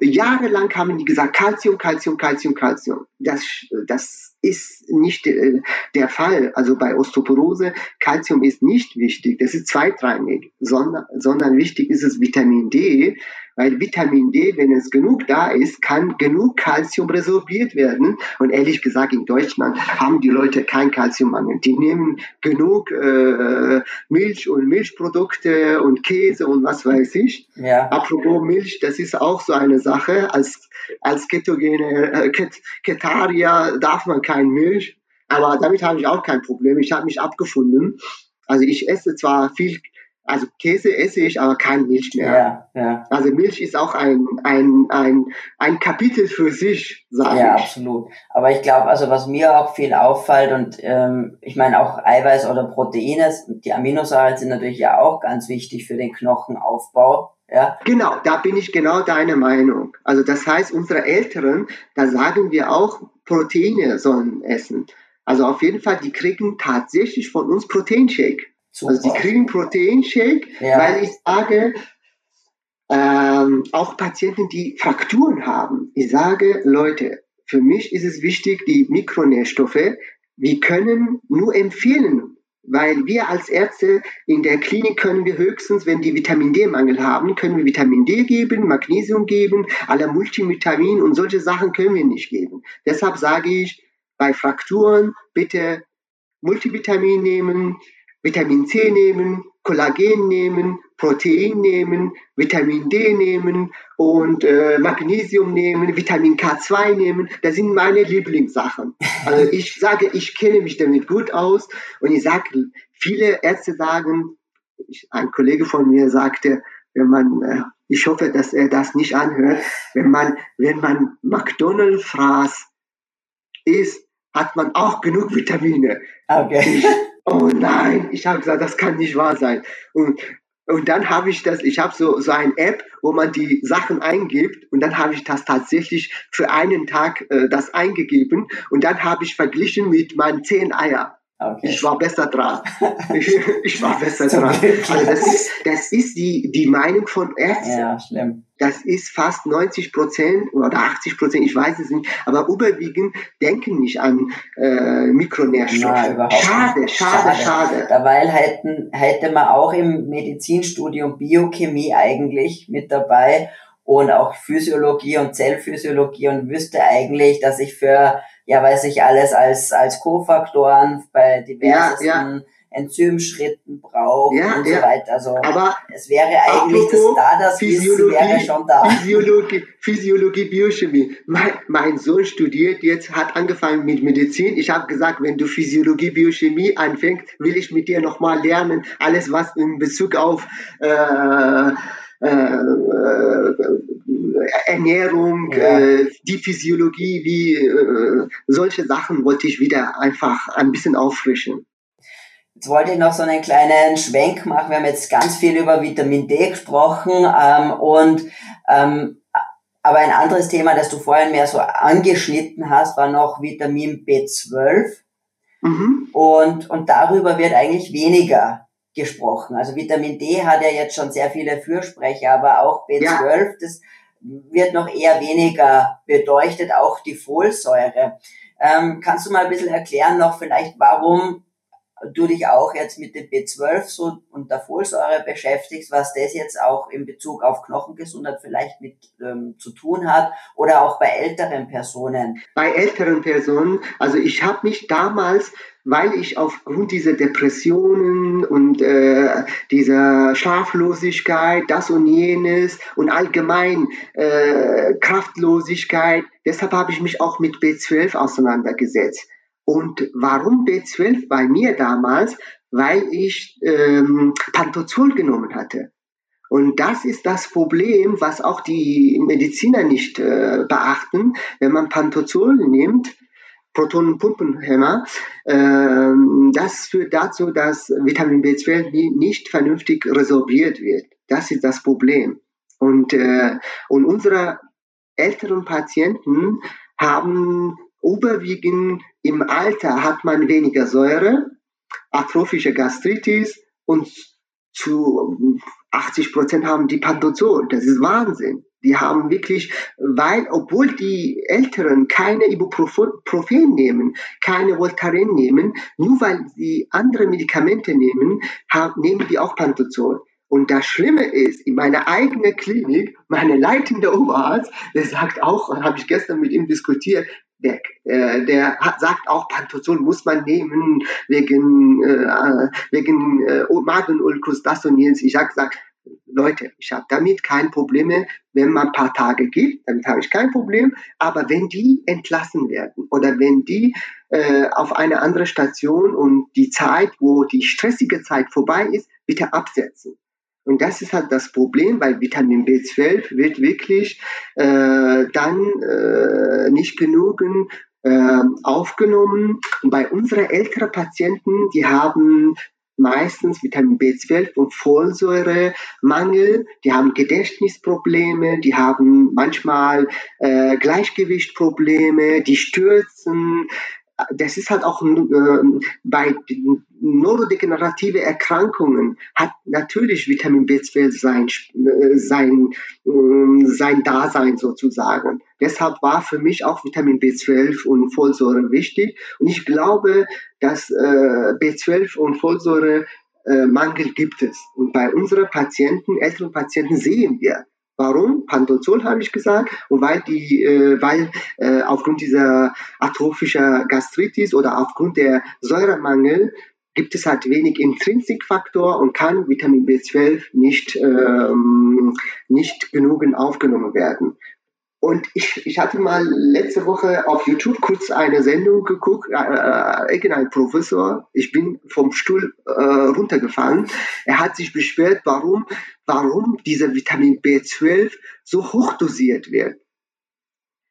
Jahrelang haben die gesagt, Kalzium, Kalzium, Kalzium, Kalzium. Das, das ist nicht äh, der Fall. Also bei Osteoporose, Kalzium ist nicht wichtig. Das ist zweitrangig, sondern, sondern wichtig ist es Vitamin D, weil Vitamin D, wenn es genug da ist, kann genug Kalzium resorbiert werden. Und ehrlich gesagt, in Deutschland haben die Leute kein Kalziummangel. Die nehmen genug äh, Milch und Milchprodukte und Käse und was weiß ich. Ja. Apropos Milch, das ist auch so eine Sache. Als, als ketogene äh, Ket Ketarier darf man kein Milch. Aber damit habe ich auch kein Problem. Ich habe mich abgefunden. Also ich esse zwar viel also Käse esse ich, aber kein Milch mehr. Ja, ja. Also Milch ist auch ein, ein, ein, ein Kapitel für sich, sage ja, ich. Ja, absolut. Aber ich glaube, also was mir auch viel auffällt und ähm, ich meine auch Eiweiß oder Proteine, die Aminosäuren sind natürlich ja auch ganz wichtig für den Knochenaufbau. Ja. Genau, da bin ich genau deiner Meinung. Also das heißt, unsere Älteren, da sagen wir auch, Proteine sollen essen. Also auf jeden Fall, die kriegen tatsächlich von uns Proteinshake. Super. Also die kriegen Proteinshake, ja. weil ich sage, ähm, auch Patienten, die Frakturen haben, ich sage, Leute, für mich ist es wichtig, die Mikronährstoffe, wir können nur empfehlen, weil wir als Ärzte in der Klinik können wir höchstens, wenn die Vitamin D-Mangel haben, können wir Vitamin D geben, Magnesium geben, alle Multivitamin und solche Sachen können wir nicht geben. Deshalb sage ich, bei Frakturen bitte Multivitamin nehmen, Vitamin C nehmen, Kollagen nehmen, Protein nehmen, Vitamin D nehmen und äh, Magnesium nehmen, Vitamin K2 nehmen. Das sind meine Lieblingssachen. Also ich sage, ich kenne mich damit gut aus und ich sage, viele Ärzte sagen, ich, ein Kollege von mir sagte, wenn man, äh, ich hoffe, dass er das nicht anhört, wenn man, wenn man McDonald's fraß isst, hat man auch genug Vitamine. Okay. Ich, oh nein, ich habe gesagt, das kann nicht wahr sein. Und, und dann habe ich das, ich habe so, so eine App, wo man die Sachen eingibt und dann habe ich das tatsächlich für einen Tag äh, das eingegeben und dann habe ich verglichen mit meinen zehn Eier. Okay. Ich war besser dran. Ich, ich war besser dran. Also das ist, das ist die, die Meinung von Ärzten. Ja, schlimm. Das ist fast 90 Prozent oder 80 Prozent, ich weiß es nicht, aber überwiegend denken nicht an äh, Mikronährstoffe. Na, schade, schade, schade, schade. Dabei hätten, hätte man auch im Medizinstudium Biochemie eigentlich mit dabei und auch Physiologie und Zellphysiologie und wüsste eigentlich, dass ich für ja, weiß ich alles als, als Kofaktoren bei diversen ja, ja. Enzymschritten braucht ja, und so weiter. Also aber es wäre eigentlich das da, das Wissen wäre schon da. Physiologie, Physiologie Biochemie. Mein, mein Sohn studiert jetzt, hat angefangen mit Medizin. Ich habe gesagt, wenn du Physiologie Biochemie anfängst, will ich mit dir nochmal lernen, alles was in Bezug auf äh, Ernährung, ja. äh, die Physiologie, wie äh, solche Sachen wollte ich wieder einfach ein bisschen auffrischen. Jetzt wollte ich noch so einen kleinen Schwenk machen. Wir haben jetzt ganz viel über Vitamin D gesprochen ähm, und ähm, aber ein anderes Thema, das du vorhin mehr so angeschnitten hast, war noch Vitamin B12. Mhm. Und, und darüber wird eigentlich weniger gesprochen. Also Vitamin D hat ja jetzt schon sehr viele Fürsprecher, aber auch B12, ja. das wird noch eher weniger beleuchtet, auch die Folsäure. Ähm, kannst du mal ein bisschen erklären noch vielleicht, warum du dich auch jetzt mit dem B12 so und der Folsäure beschäftigst, was das jetzt auch in Bezug auf Knochengesundheit vielleicht mit ähm, zu tun hat oder auch bei älteren Personen? Bei älteren Personen, also ich habe mich damals weil ich aufgrund dieser Depressionen und äh, dieser Schlaflosigkeit, das und jenes und allgemein äh, Kraftlosigkeit, deshalb habe ich mich auch mit B12 auseinandergesetzt. Und warum B12 bei mir damals? weil ich ähm, Pantozol genommen hatte. Und das ist das Problem, was auch die Mediziner nicht äh, beachten. Wenn man Pantozol nimmt, Protonenpumpenhemmer, äh, das führt dazu, dass Vitamin B12 nicht vernünftig resorbiert wird. Das ist das Problem. Und, äh, und unsere älteren Patienten haben überwiegend im Alter hat man weniger Säure, atrophische Gastritis und zu 80 Prozent haben die Pantozol. Das ist Wahnsinn. Die haben wirklich, weil, obwohl die Älteren keine Ibuprofen nehmen, keine Voltaren nehmen, nur weil sie andere Medikamente nehmen, haben, nehmen die auch Pantozol. Und das Schlimme ist, in meiner eigenen Klinik, meine leitende Oberarzt, der sagt auch, habe ich gestern mit ihm diskutiert, der, äh, der hat, sagt auch, Pantozol muss man nehmen wegen, äh, wegen äh, Magenulkus, das und jenes. Ich sag, sag Leute, ich habe damit kein Problem, wenn man ein paar Tage gibt, damit habe ich kein Problem. Aber wenn die entlassen werden oder wenn die äh, auf eine andere Station und die Zeit, wo die stressige Zeit vorbei ist, bitte absetzen. Und das ist halt das Problem, weil Vitamin B12 wird wirklich äh, dann äh, nicht genügend äh, aufgenommen. Und bei unseren älteren Patienten, die haben meistens Vitamin B12 und Folsäuremangel, die haben Gedächtnisprobleme, die haben manchmal äh, Gleichgewichtprobleme, die stürzen, das ist halt auch äh, bei neurodegenerative Erkrankungen hat natürlich Vitamin B12 sein, äh, sein, äh, sein Dasein sozusagen. Deshalb war für mich auch Vitamin B12 und Folsäure wichtig. Und ich glaube, dass äh, B12 und Folsäure äh, Mangel gibt es. Und bei unseren Patienten, älteren Patienten sehen wir, Warum? Pantozol habe ich gesagt. Und weil die, äh, weil äh, aufgrund dieser atrophischer Gastritis oder aufgrund der Säuremangel gibt es halt wenig Intrinsikfaktor und kann Vitamin B12 nicht, ähm, nicht genügend aufgenommen werden. Und ich, ich hatte mal letzte Woche auf YouTube kurz eine Sendung geguckt, äh, äh, irgendein Professor, ich bin vom Stuhl äh, runtergefallen. Er hat sich beschwert, warum, warum dieser Vitamin B12 so hochdosiert wird.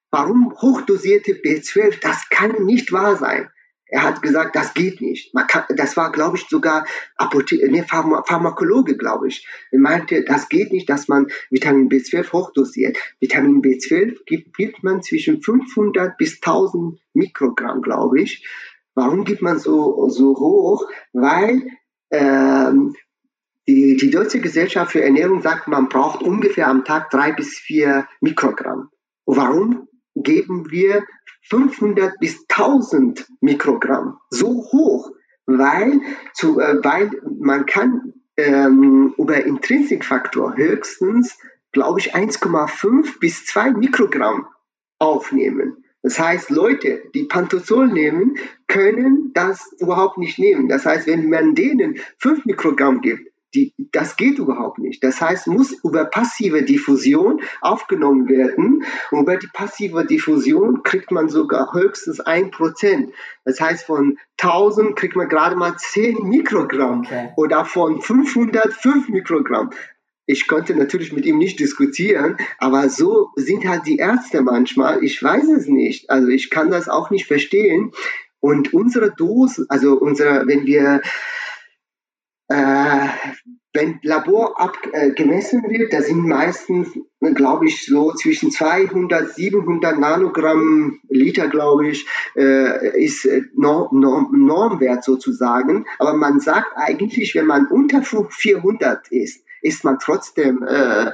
Warum hochdosierte B12? Das kann nicht wahr sein. Er hat gesagt, das geht nicht. Kann, das war, glaube ich, sogar Apothe nee, Pharma Pharmakologe, glaube ich. Er meinte, das geht nicht, dass man Vitamin B12 hochdosiert. Vitamin B12 gibt, gibt man zwischen 500 bis 1000 Mikrogramm, glaube ich. Warum gibt man so, so hoch? Weil ähm, die, die Deutsche Gesellschaft für Ernährung sagt, man braucht ungefähr am Tag drei bis vier Mikrogramm. warum geben wir 500 bis 1000 Mikrogramm, so hoch, weil, zu, äh, weil man kann ähm, über Intrinsikfaktor höchstens, glaube ich, 1,5 bis 2 Mikrogramm aufnehmen. Das heißt, Leute, die Pantozol nehmen, können das überhaupt nicht nehmen. Das heißt, wenn man denen 5 Mikrogramm gibt, die, das geht überhaupt nicht. Das heißt, muss über passive Diffusion aufgenommen werden. Und über die passive Diffusion kriegt man sogar höchstens ein Prozent. Das heißt, von 1000 kriegt man gerade mal 10 Mikrogramm okay. oder von 500 5 Mikrogramm. Ich konnte natürlich mit ihm nicht diskutieren, aber so sind halt die Ärzte manchmal. Ich weiß es nicht. Also ich kann das auch nicht verstehen. Und unsere Dosen, also unsere, wenn wir äh, wenn Labor abgemessen äh, wird, da sind meistens, glaube ich, so zwischen 200, 700 Nanogramm Liter, glaube ich, äh, ist äh, Norm, Norm, Normwert sozusagen. Aber man sagt eigentlich, wenn man unter 400 ist, ist man trotzdem, äh,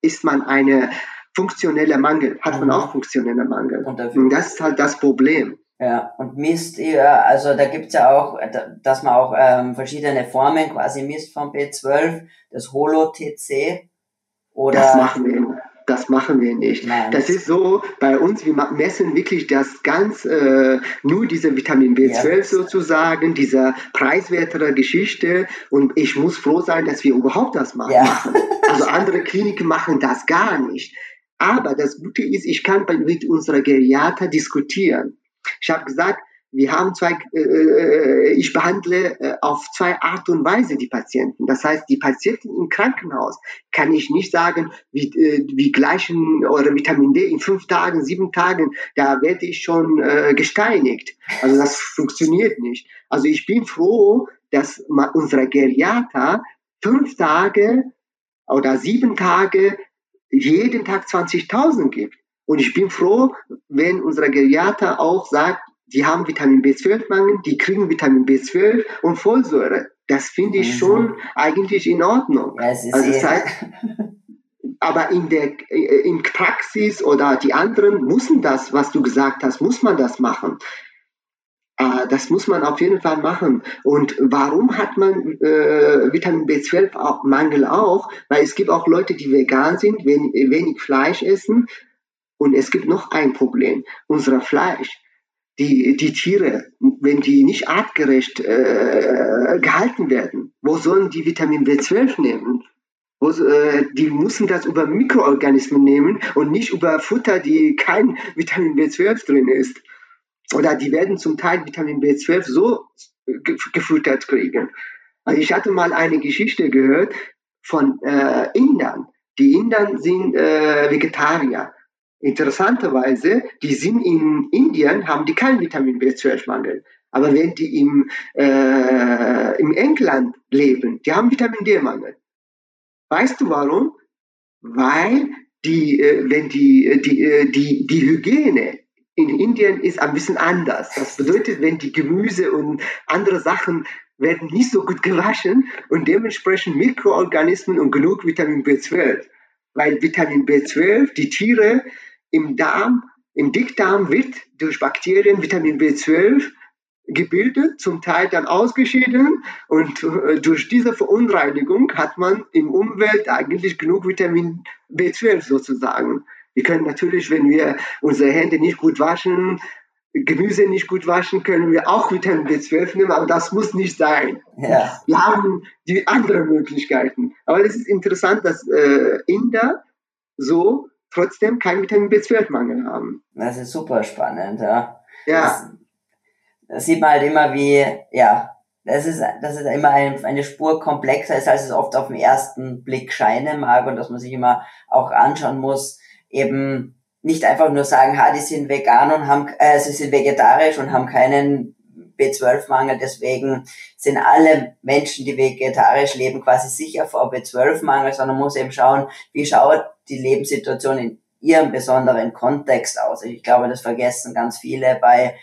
ist man eine funktionelle Mangel, hat man mhm. auch funktionelle Mangel. Und das ist halt das Problem. Ja, und misst ihr, also da gibt's ja auch, dass man auch ähm, verschiedene Formen quasi misst von B12, das Holo-TC oder... Das machen wir, das machen wir nicht. Nein. Das ist so, bei uns, wir messen wirklich das ganz, äh, nur diese Vitamin B12 ja. sozusagen, dieser preiswertere Geschichte und ich muss froh sein, dass wir überhaupt das machen. Ja. Also andere Kliniken machen das gar nicht. Aber das Gute ist, ich kann mit unserer Geriater diskutieren. Ich habe gesagt, wir haben zwei, äh, äh, ich behandle äh, auf zwei Art und Weise die Patienten. Das heißt, die Patienten im Krankenhaus kann ich nicht sagen, wie, äh, wie gleichen oder Vitamin D in fünf Tagen, sieben Tagen, da werde ich schon äh, gesteinigt. Also das funktioniert nicht. Also ich bin froh, dass unsere Geriater fünf Tage oder sieben Tage jeden Tag 20.000 gibt. Und ich bin froh, wenn unsere Geriater auch sagt, die haben Vitamin B12-Mangel, die kriegen Vitamin B12 und Folsäure. Das finde ich mhm. schon eigentlich in Ordnung. Also das heißt, aber in der in Praxis oder die anderen müssen das, was du gesagt hast, muss man das machen. Äh, das muss man auf jeden Fall machen. Und warum hat man äh, Vitamin B12-Mangel auch? Weil es gibt auch Leute, die vegan sind, wenig, wenig Fleisch essen. Und es gibt noch ein Problem. Unser Fleisch die, die Tiere, wenn die nicht artgerecht äh, gehalten werden, wo sollen die Vitamin B12 nehmen? Wo, äh, die müssen das über Mikroorganismen nehmen und nicht über Futter, die kein Vitamin B12 drin ist. Oder die werden zum Teil Vitamin B12 so ge gefüttert kriegen. Also ich hatte mal eine Geschichte gehört von äh, Indern. Die Indern sind äh, Vegetarier. Interessanterweise, die sind in Indien, haben die keinen Vitamin B12-Mangel. Aber wenn die im, äh, im England leben, die haben Vitamin D-Mangel. Weißt du warum? Weil die, äh, wenn die, die, äh, die, die Hygiene in Indien ist ein bisschen anders. Das bedeutet, wenn die Gemüse und andere Sachen werden nicht so gut gewaschen und dementsprechend Mikroorganismen und genug Vitamin B12. Weil Vitamin B12, die Tiere, im Darm, im Dickdarm wird durch Bakterien Vitamin B12 gebildet, zum Teil dann ausgeschieden und äh, durch diese Verunreinigung hat man im Umwelt eigentlich genug Vitamin B12 sozusagen. Wir können natürlich, wenn wir unsere Hände nicht gut waschen, Gemüse nicht gut waschen, können wir auch Vitamin B12 nehmen, aber das muss nicht sein. Ja. Wir haben die anderen Möglichkeiten. Aber es ist interessant, dass äh, Inder so trotzdem keinen Vitamin B12-Mangel haben. Das ist super spannend, ja. Ja. Das, das, sieht man halt immer wie, ja, das ist, das ist immer ein, eine Spur komplexer ist, als es oft auf den ersten Blick scheinen mag und dass man sich immer auch anschauen muss, eben nicht einfach nur sagen, ha, die sind vegan und haben, äh, sie sind vegetarisch und haben keinen B12-Mangel. Deswegen sind alle Menschen, die vegetarisch leben, quasi sicher vor B12-Mangel, sondern muss eben schauen, wie schaut die Lebenssituation in ihrem besonderen Kontext aus. Ich glaube, das vergessen ganz viele bei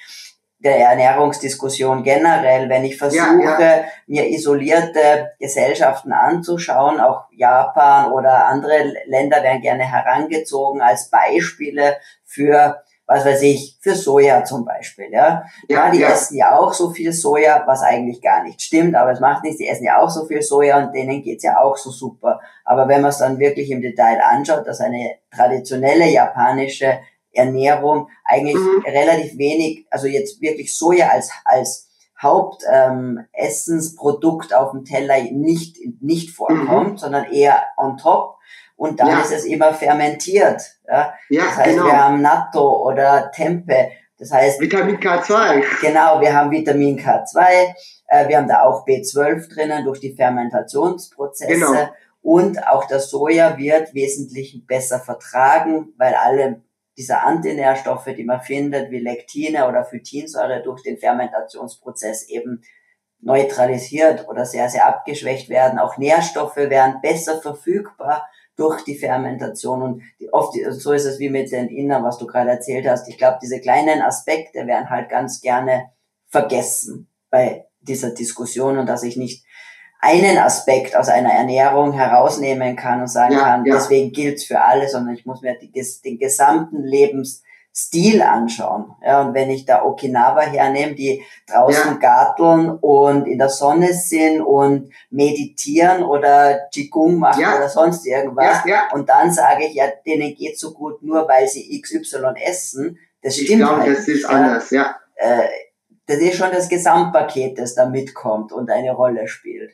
der Ernährungsdiskussion generell, wenn ich versuche, ja, ja. mir isolierte Gesellschaften anzuschauen, auch Japan oder andere Länder werden gerne herangezogen als Beispiele für was weiß ich, für Soja zum Beispiel, ja. Ja, die ja. essen ja auch so viel Soja, was eigentlich gar nicht stimmt, aber es macht nichts, die essen ja auch so viel Soja und denen geht's ja auch so super. Aber wenn man es dann wirklich im Detail anschaut, dass eine traditionelle japanische Ernährung eigentlich mhm. relativ wenig, also jetzt wirklich Soja als, als Hauptessensprodukt ähm, auf dem Teller nicht, nicht vorkommt, mhm. sondern eher on top und dann ja. ist es immer fermentiert. Ja? ja das heißt, genau. wir haben Natto oder Tempe. Das heißt Vitamin K2. Genau, wir haben Vitamin K2. Äh, wir haben da auch B12 drinnen durch die Fermentationsprozesse. Genau. Und auch das Soja wird wesentlich besser vertragen, weil alle diese Antinährstoffe, die man findet, wie Lektine oder Phytinsäure durch den Fermentationsprozess eben neutralisiert oder sehr, sehr abgeschwächt werden. Auch Nährstoffe werden besser verfügbar durch die Fermentation und die, oft, so ist es wie mit den Innern, was du gerade erzählt hast. Ich glaube, diese kleinen Aspekte werden halt ganz gerne vergessen bei dieser Diskussion und dass ich nicht einen Aspekt aus einer Ernährung herausnehmen kann und sagen ja, kann, ja. deswegen gilt's für alle, sondern ich muss mir die, den gesamten Lebens Stil anschauen. Ja, und wenn ich da Okinawa hernehme, die draußen ja. garteln und in der Sonne sind und meditieren oder Qigong machen ja. oder sonst irgendwas. Ja. Und dann sage ich, ja, denen geht so gut nur, weil sie XY essen. Das stimmt ich glaube, halt das ist anders, ja. Äh, das ist schon das Gesamtpaket, das da mitkommt und eine Rolle spielt.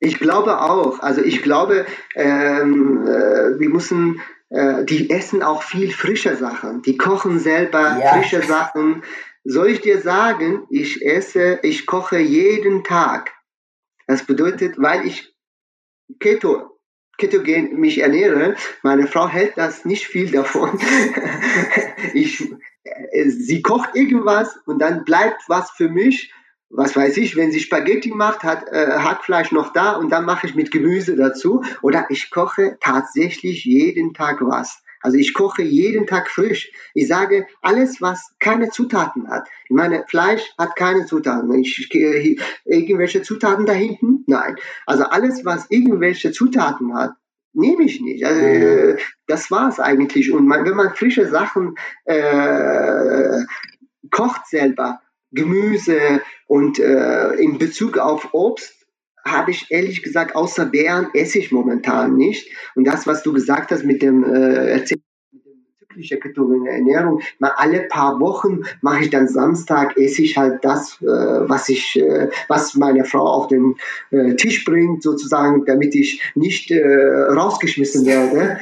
Ich glaube auch. Also ich glaube, ähm, äh, wir müssen äh, die essen auch viel frische Sachen. Die kochen selber ja. frische Sachen. soll ich dir sagen, ich esse, ich koche jeden Tag. Das bedeutet, weil ich Keto, ketogen mich ernähre, meine Frau hält das nicht viel davon. ich, äh, sie kocht irgendwas und dann bleibt was für mich was weiß ich, wenn sie Spaghetti macht, hat äh, Hackfleisch noch da und dann mache ich mit Gemüse dazu. Oder ich koche tatsächlich jeden Tag was. Also ich koche jeden Tag frisch. Ich sage, alles, was keine Zutaten hat. Ich meine, Fleisch hat keine Zutaten. Ich, äh, irgendwelche Zutaten da hinten? Nein. Also alles, was irgendwelche Zutaten hat, nehme ich nicht. Also, äh, das war's eigentlich. Und man, wenn man frische Sachen äh, kocht selber, Gemüse und äh, in Bezug auf Obst habe ich ehrlich gesagt außer Beeren esse ich momentan nicht. Und das, was du gesagt hast mit dem äh, Erzähl zyklische ketogene Ernährung, mal alle paar Wochen mache ich dann Samstag esse ich halt das, äh, was ich, äh, was meine Frau auf den äh, Tisch bringt, sozusagen, damit ich nicht äh, rausgeschmissen werde.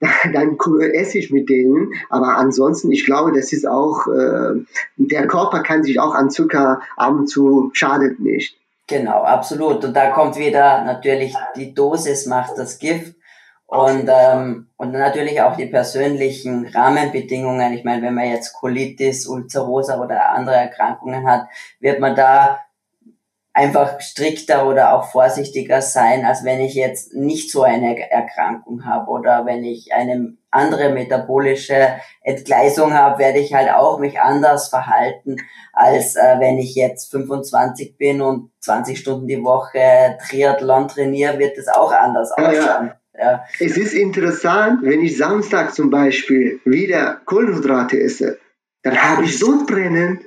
dann esse ich mit denen. Aber ansonsten, ich glaube, das ist auch, äh, der Körper kann sich auch an Zucker ab und zu schadet nicht. Genau, absolut. Und da kommt wieder natürlich die Dosis macht das Gift. Und, ähm, und natürlich auch die persönlichen Rahmenbedingungen. Ich meine, wenn man jetzt Colitis, Ulcerosa oder andere Erkrankungen hat, wird man da einfach strikter oder auch vorsichtiger sein, als wenn ich jetzt nicht so eine Erkrankung habe oder wenn ich eine andere metabolische Entgleisung habe, werde ich halt auch mich anders verhalten, als äh, wenn ich jetzt 25 bin und 20 Stunden die Woche Triathlon trainiere, wird es auch anders ausschauen. Ja. Ja. Es ist interessant, wenn ich Samstag zum Beispiel wieder Kohlenhydrate esse, dann habe ich Sodbrennen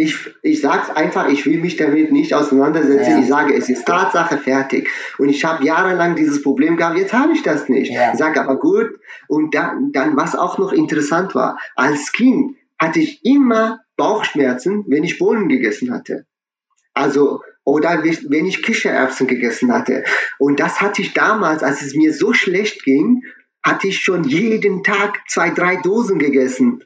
ich, ich sage es einfach, ich will mich damit nicht auseinandersetzen. Ja. Ich sage, es ist Tatsache fertig. Und ich habe jahrelang dieses Problem gehabt, jetzt habe ich das nicht. Ja. Ich sage aber gut. Und dann, dann, was auch noch interessant war, als Kind hatte ich immer Bauchschmerzen, wenn ich Bohnen gegessen hatte. Also, oder wenn ich Kichererbsen gegessen hatte. Und das hatte ich damals, als es mir so schlecht ging, hatte ich schon jeden Tag zwei, drei Dosen gegessen.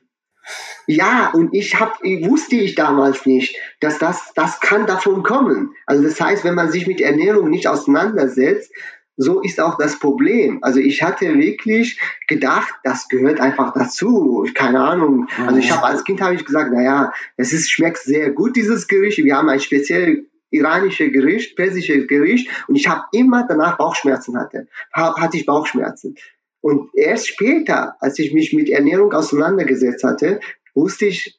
Ja, und ich hab, wusste ich damals nicht, dass das, das kann davon kommen. Also das heißt, wenn man sich mit Ernährung nicht auseinandersetzt, so ist auch das Problem. Also ich hatte wirklich gedacht, das gehört einfach dazu. Keine Ahnung. Also ich habe als Kind habe ich gesagt, naja, es ist, schmeckt sehr gut dieses Gericht. Wir haben ein speziell iranisches Gericht, persisches Gericht und ich habe immer danach Bauchschmerzen hatte. Hatte ich Bauchschmerzen. Und erst später, als ich mich mit Ernährung auseinandergesetzt hatte, wusste ich,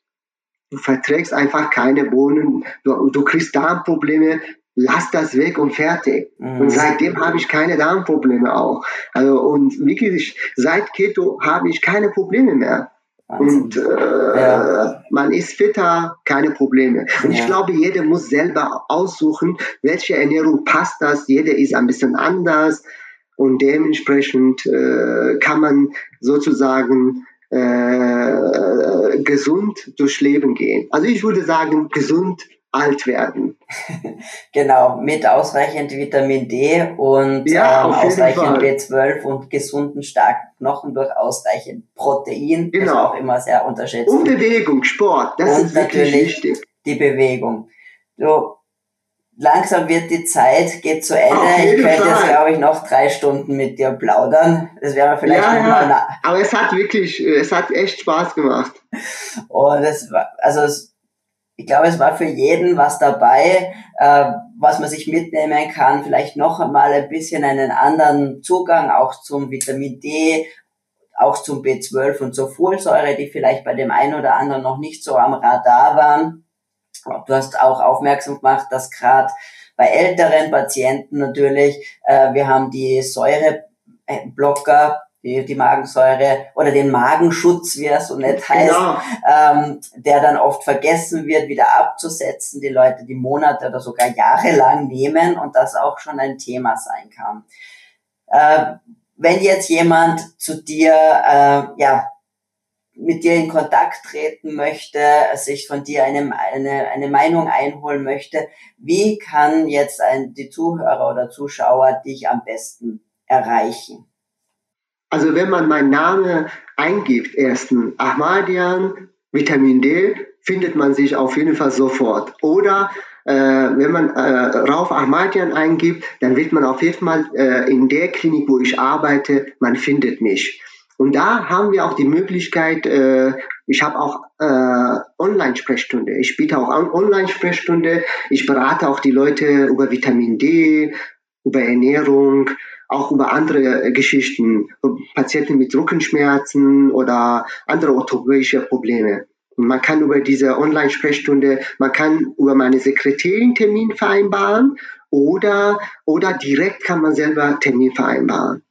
du verträgst einfach keine Bohnen, du, du kriegst Darmprobleme, lass das weg und fertig. Mhm. Und seitdem habe ich keine Darmprobleme auch. Also, und wirklich, seit Keto habe ich keine Probleme mehr. Wahnsinn. Und äh, ja. man ist fitter, keine Probleme. Und ja. ich glaube, jeder muss selber aussuchen, welche Ernährung passt das. Jeder ist ein bisschen anders und dementsprechend äh, kann man sozusagen äh, gesund durchs Leben gehen. Also ich würde sagen, gesund alt werden. genau, mit ausreichend Vitamin D und ja, ähm, ausreichend B12 und gesunden, starken Knochen durch ausreichend Protein. Genau. Das auch immer sehr unterschätzt. Und Bewegung, Sport, das und ist wirklich wichtig. Die Bewegung. So, langsam wird die Zeit, geht zu Ende. Ich könnte jetzt, glaube ich, noch drei Stunden mit dir plaudern. Das wäre vielleicht ja, noch ja. Aber es hat wirklich, es hat echt Spaß gemacht. Und es war, also es, ich glaube, es war für jeden was dabei, äh, was man sich mitnehmen kann. Vielleicht noch einmal ein bisschen einen anderen Zugang auch zum Vitamin D, auch zum B12 und zur Folsäure, die vielleicht bei dem einen oder anderen noch nicht so am Radar waren. Du hast auch aufmerksam gemacht, dass gerade bei älteren Patienten natürlich, äh, wir haben die Säureblocker, die, die Magensäure oder den Magenschutz, wie er so nett heißt, genau. ähm, der dann oft vergessen wird, wieder abzusetzen, die Leute die Monate oder sogar Jahre lang nehmen und das auch schon ein Thema sein kann. Äh, wenn jetzt jemand zu dir äh, ja, mit dir in Kontakt treten möchte, sich von dir eine, eine, eine Meinung einholen möchte, wie kann jetzt ein, die Zuhörer oder Zuschauer dich am besten erreichen? Also wenn man meinen Namen eingibt, ersten Ahmadian, Vitamin D, findet man sich auf jeden Fall sofort. Oder äh, wenn man äh, Rauf Ahmadian eingibt, dann wird man auf jeden Fall äh, in der Klinik, wo ich arbeite, man findet mich. Und da haben wir auch die Möglichkeit, äh, ich habe auch äh, Online-Sprechstunde. Ich biete auch Online-Sprechstunde. Ich berate auch die Leute über Vitamin D, über Ernährung, auch über andere Geschichten, Patienten mit Rückenschmerzen oder andere orthopäische Probleme. Und man kann über diese Online-Sprechstunde, man kann über meine Sekretärin Termin vereinbaren oder, oder direkt kann man selber Termin vereinbaren.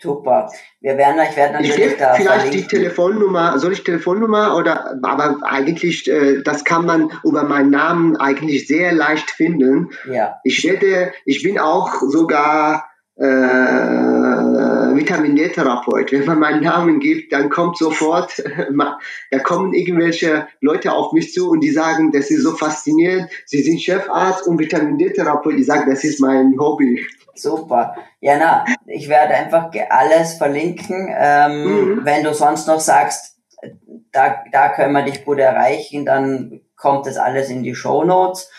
Super. Wir werden euch werden natürlich ich da vielleicht verlinken. die Telefonnummer, soll ich Telefonnummer oder aber eigentlich äh, das kann man über meinen Namen eigentlich sehr leicht finden. Ja. Ich werde ich bin auch sogar äh, Vitamin D-Therapeut. Wenn man meinen Namen gibt, dann kommt sofort, da kommen irgendwelche Leute auf mich zu und die sagen, das ist so faszinierend. Sie sind Chefarzt und Vitamin D-Therapeut. Ich sage, das ist mein Hobby. Super. Ja, na, ich werde einfach alles verlinken. Ähm, mhm. Wenn du sonst noch sagst, da, da können wir dich gut erreichen, dann kommt das alles in die Show Notes.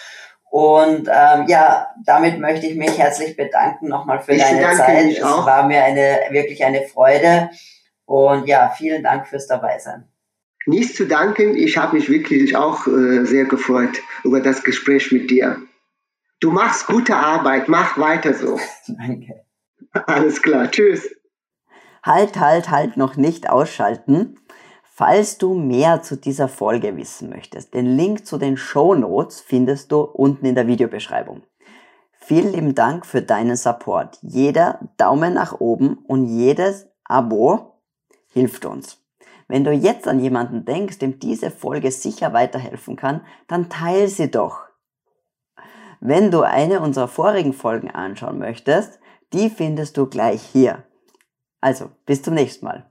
Und ähm, ja, damit möchte ich mich herzlich bedanken nochmal für ich deine Zeit. Es war mir eine wirklich eine Freude. Und ja, vielen Dank fürs Dabeisein. Nichts zu danken. Ich habe mich wirklich auch äh, sehr gefreut über das Gespräch mit dir. Du machst gute Arbeit, mach weiter so. Danke. Alles klar, tschüss. Halt, halt, halt, noch nicht ausschalten. Falls du mehr zu dieser Folge wissen möchtest, den Link zu den Show Notes findest du unten in der Videobeschreibung. Vielen lieben Dank für deinen Support. Jeder Daumen nach oben und jedes Abo hilft uns. Wenn du jetzt an jemanden denkst, dem diese Folge sicher weiterhelfen kann, dann teile sie doch. Wenn du eine unserer vorigen Folgen anschauen möchtest, die findest du gleich hier. Also, bis zum nächsten Mal.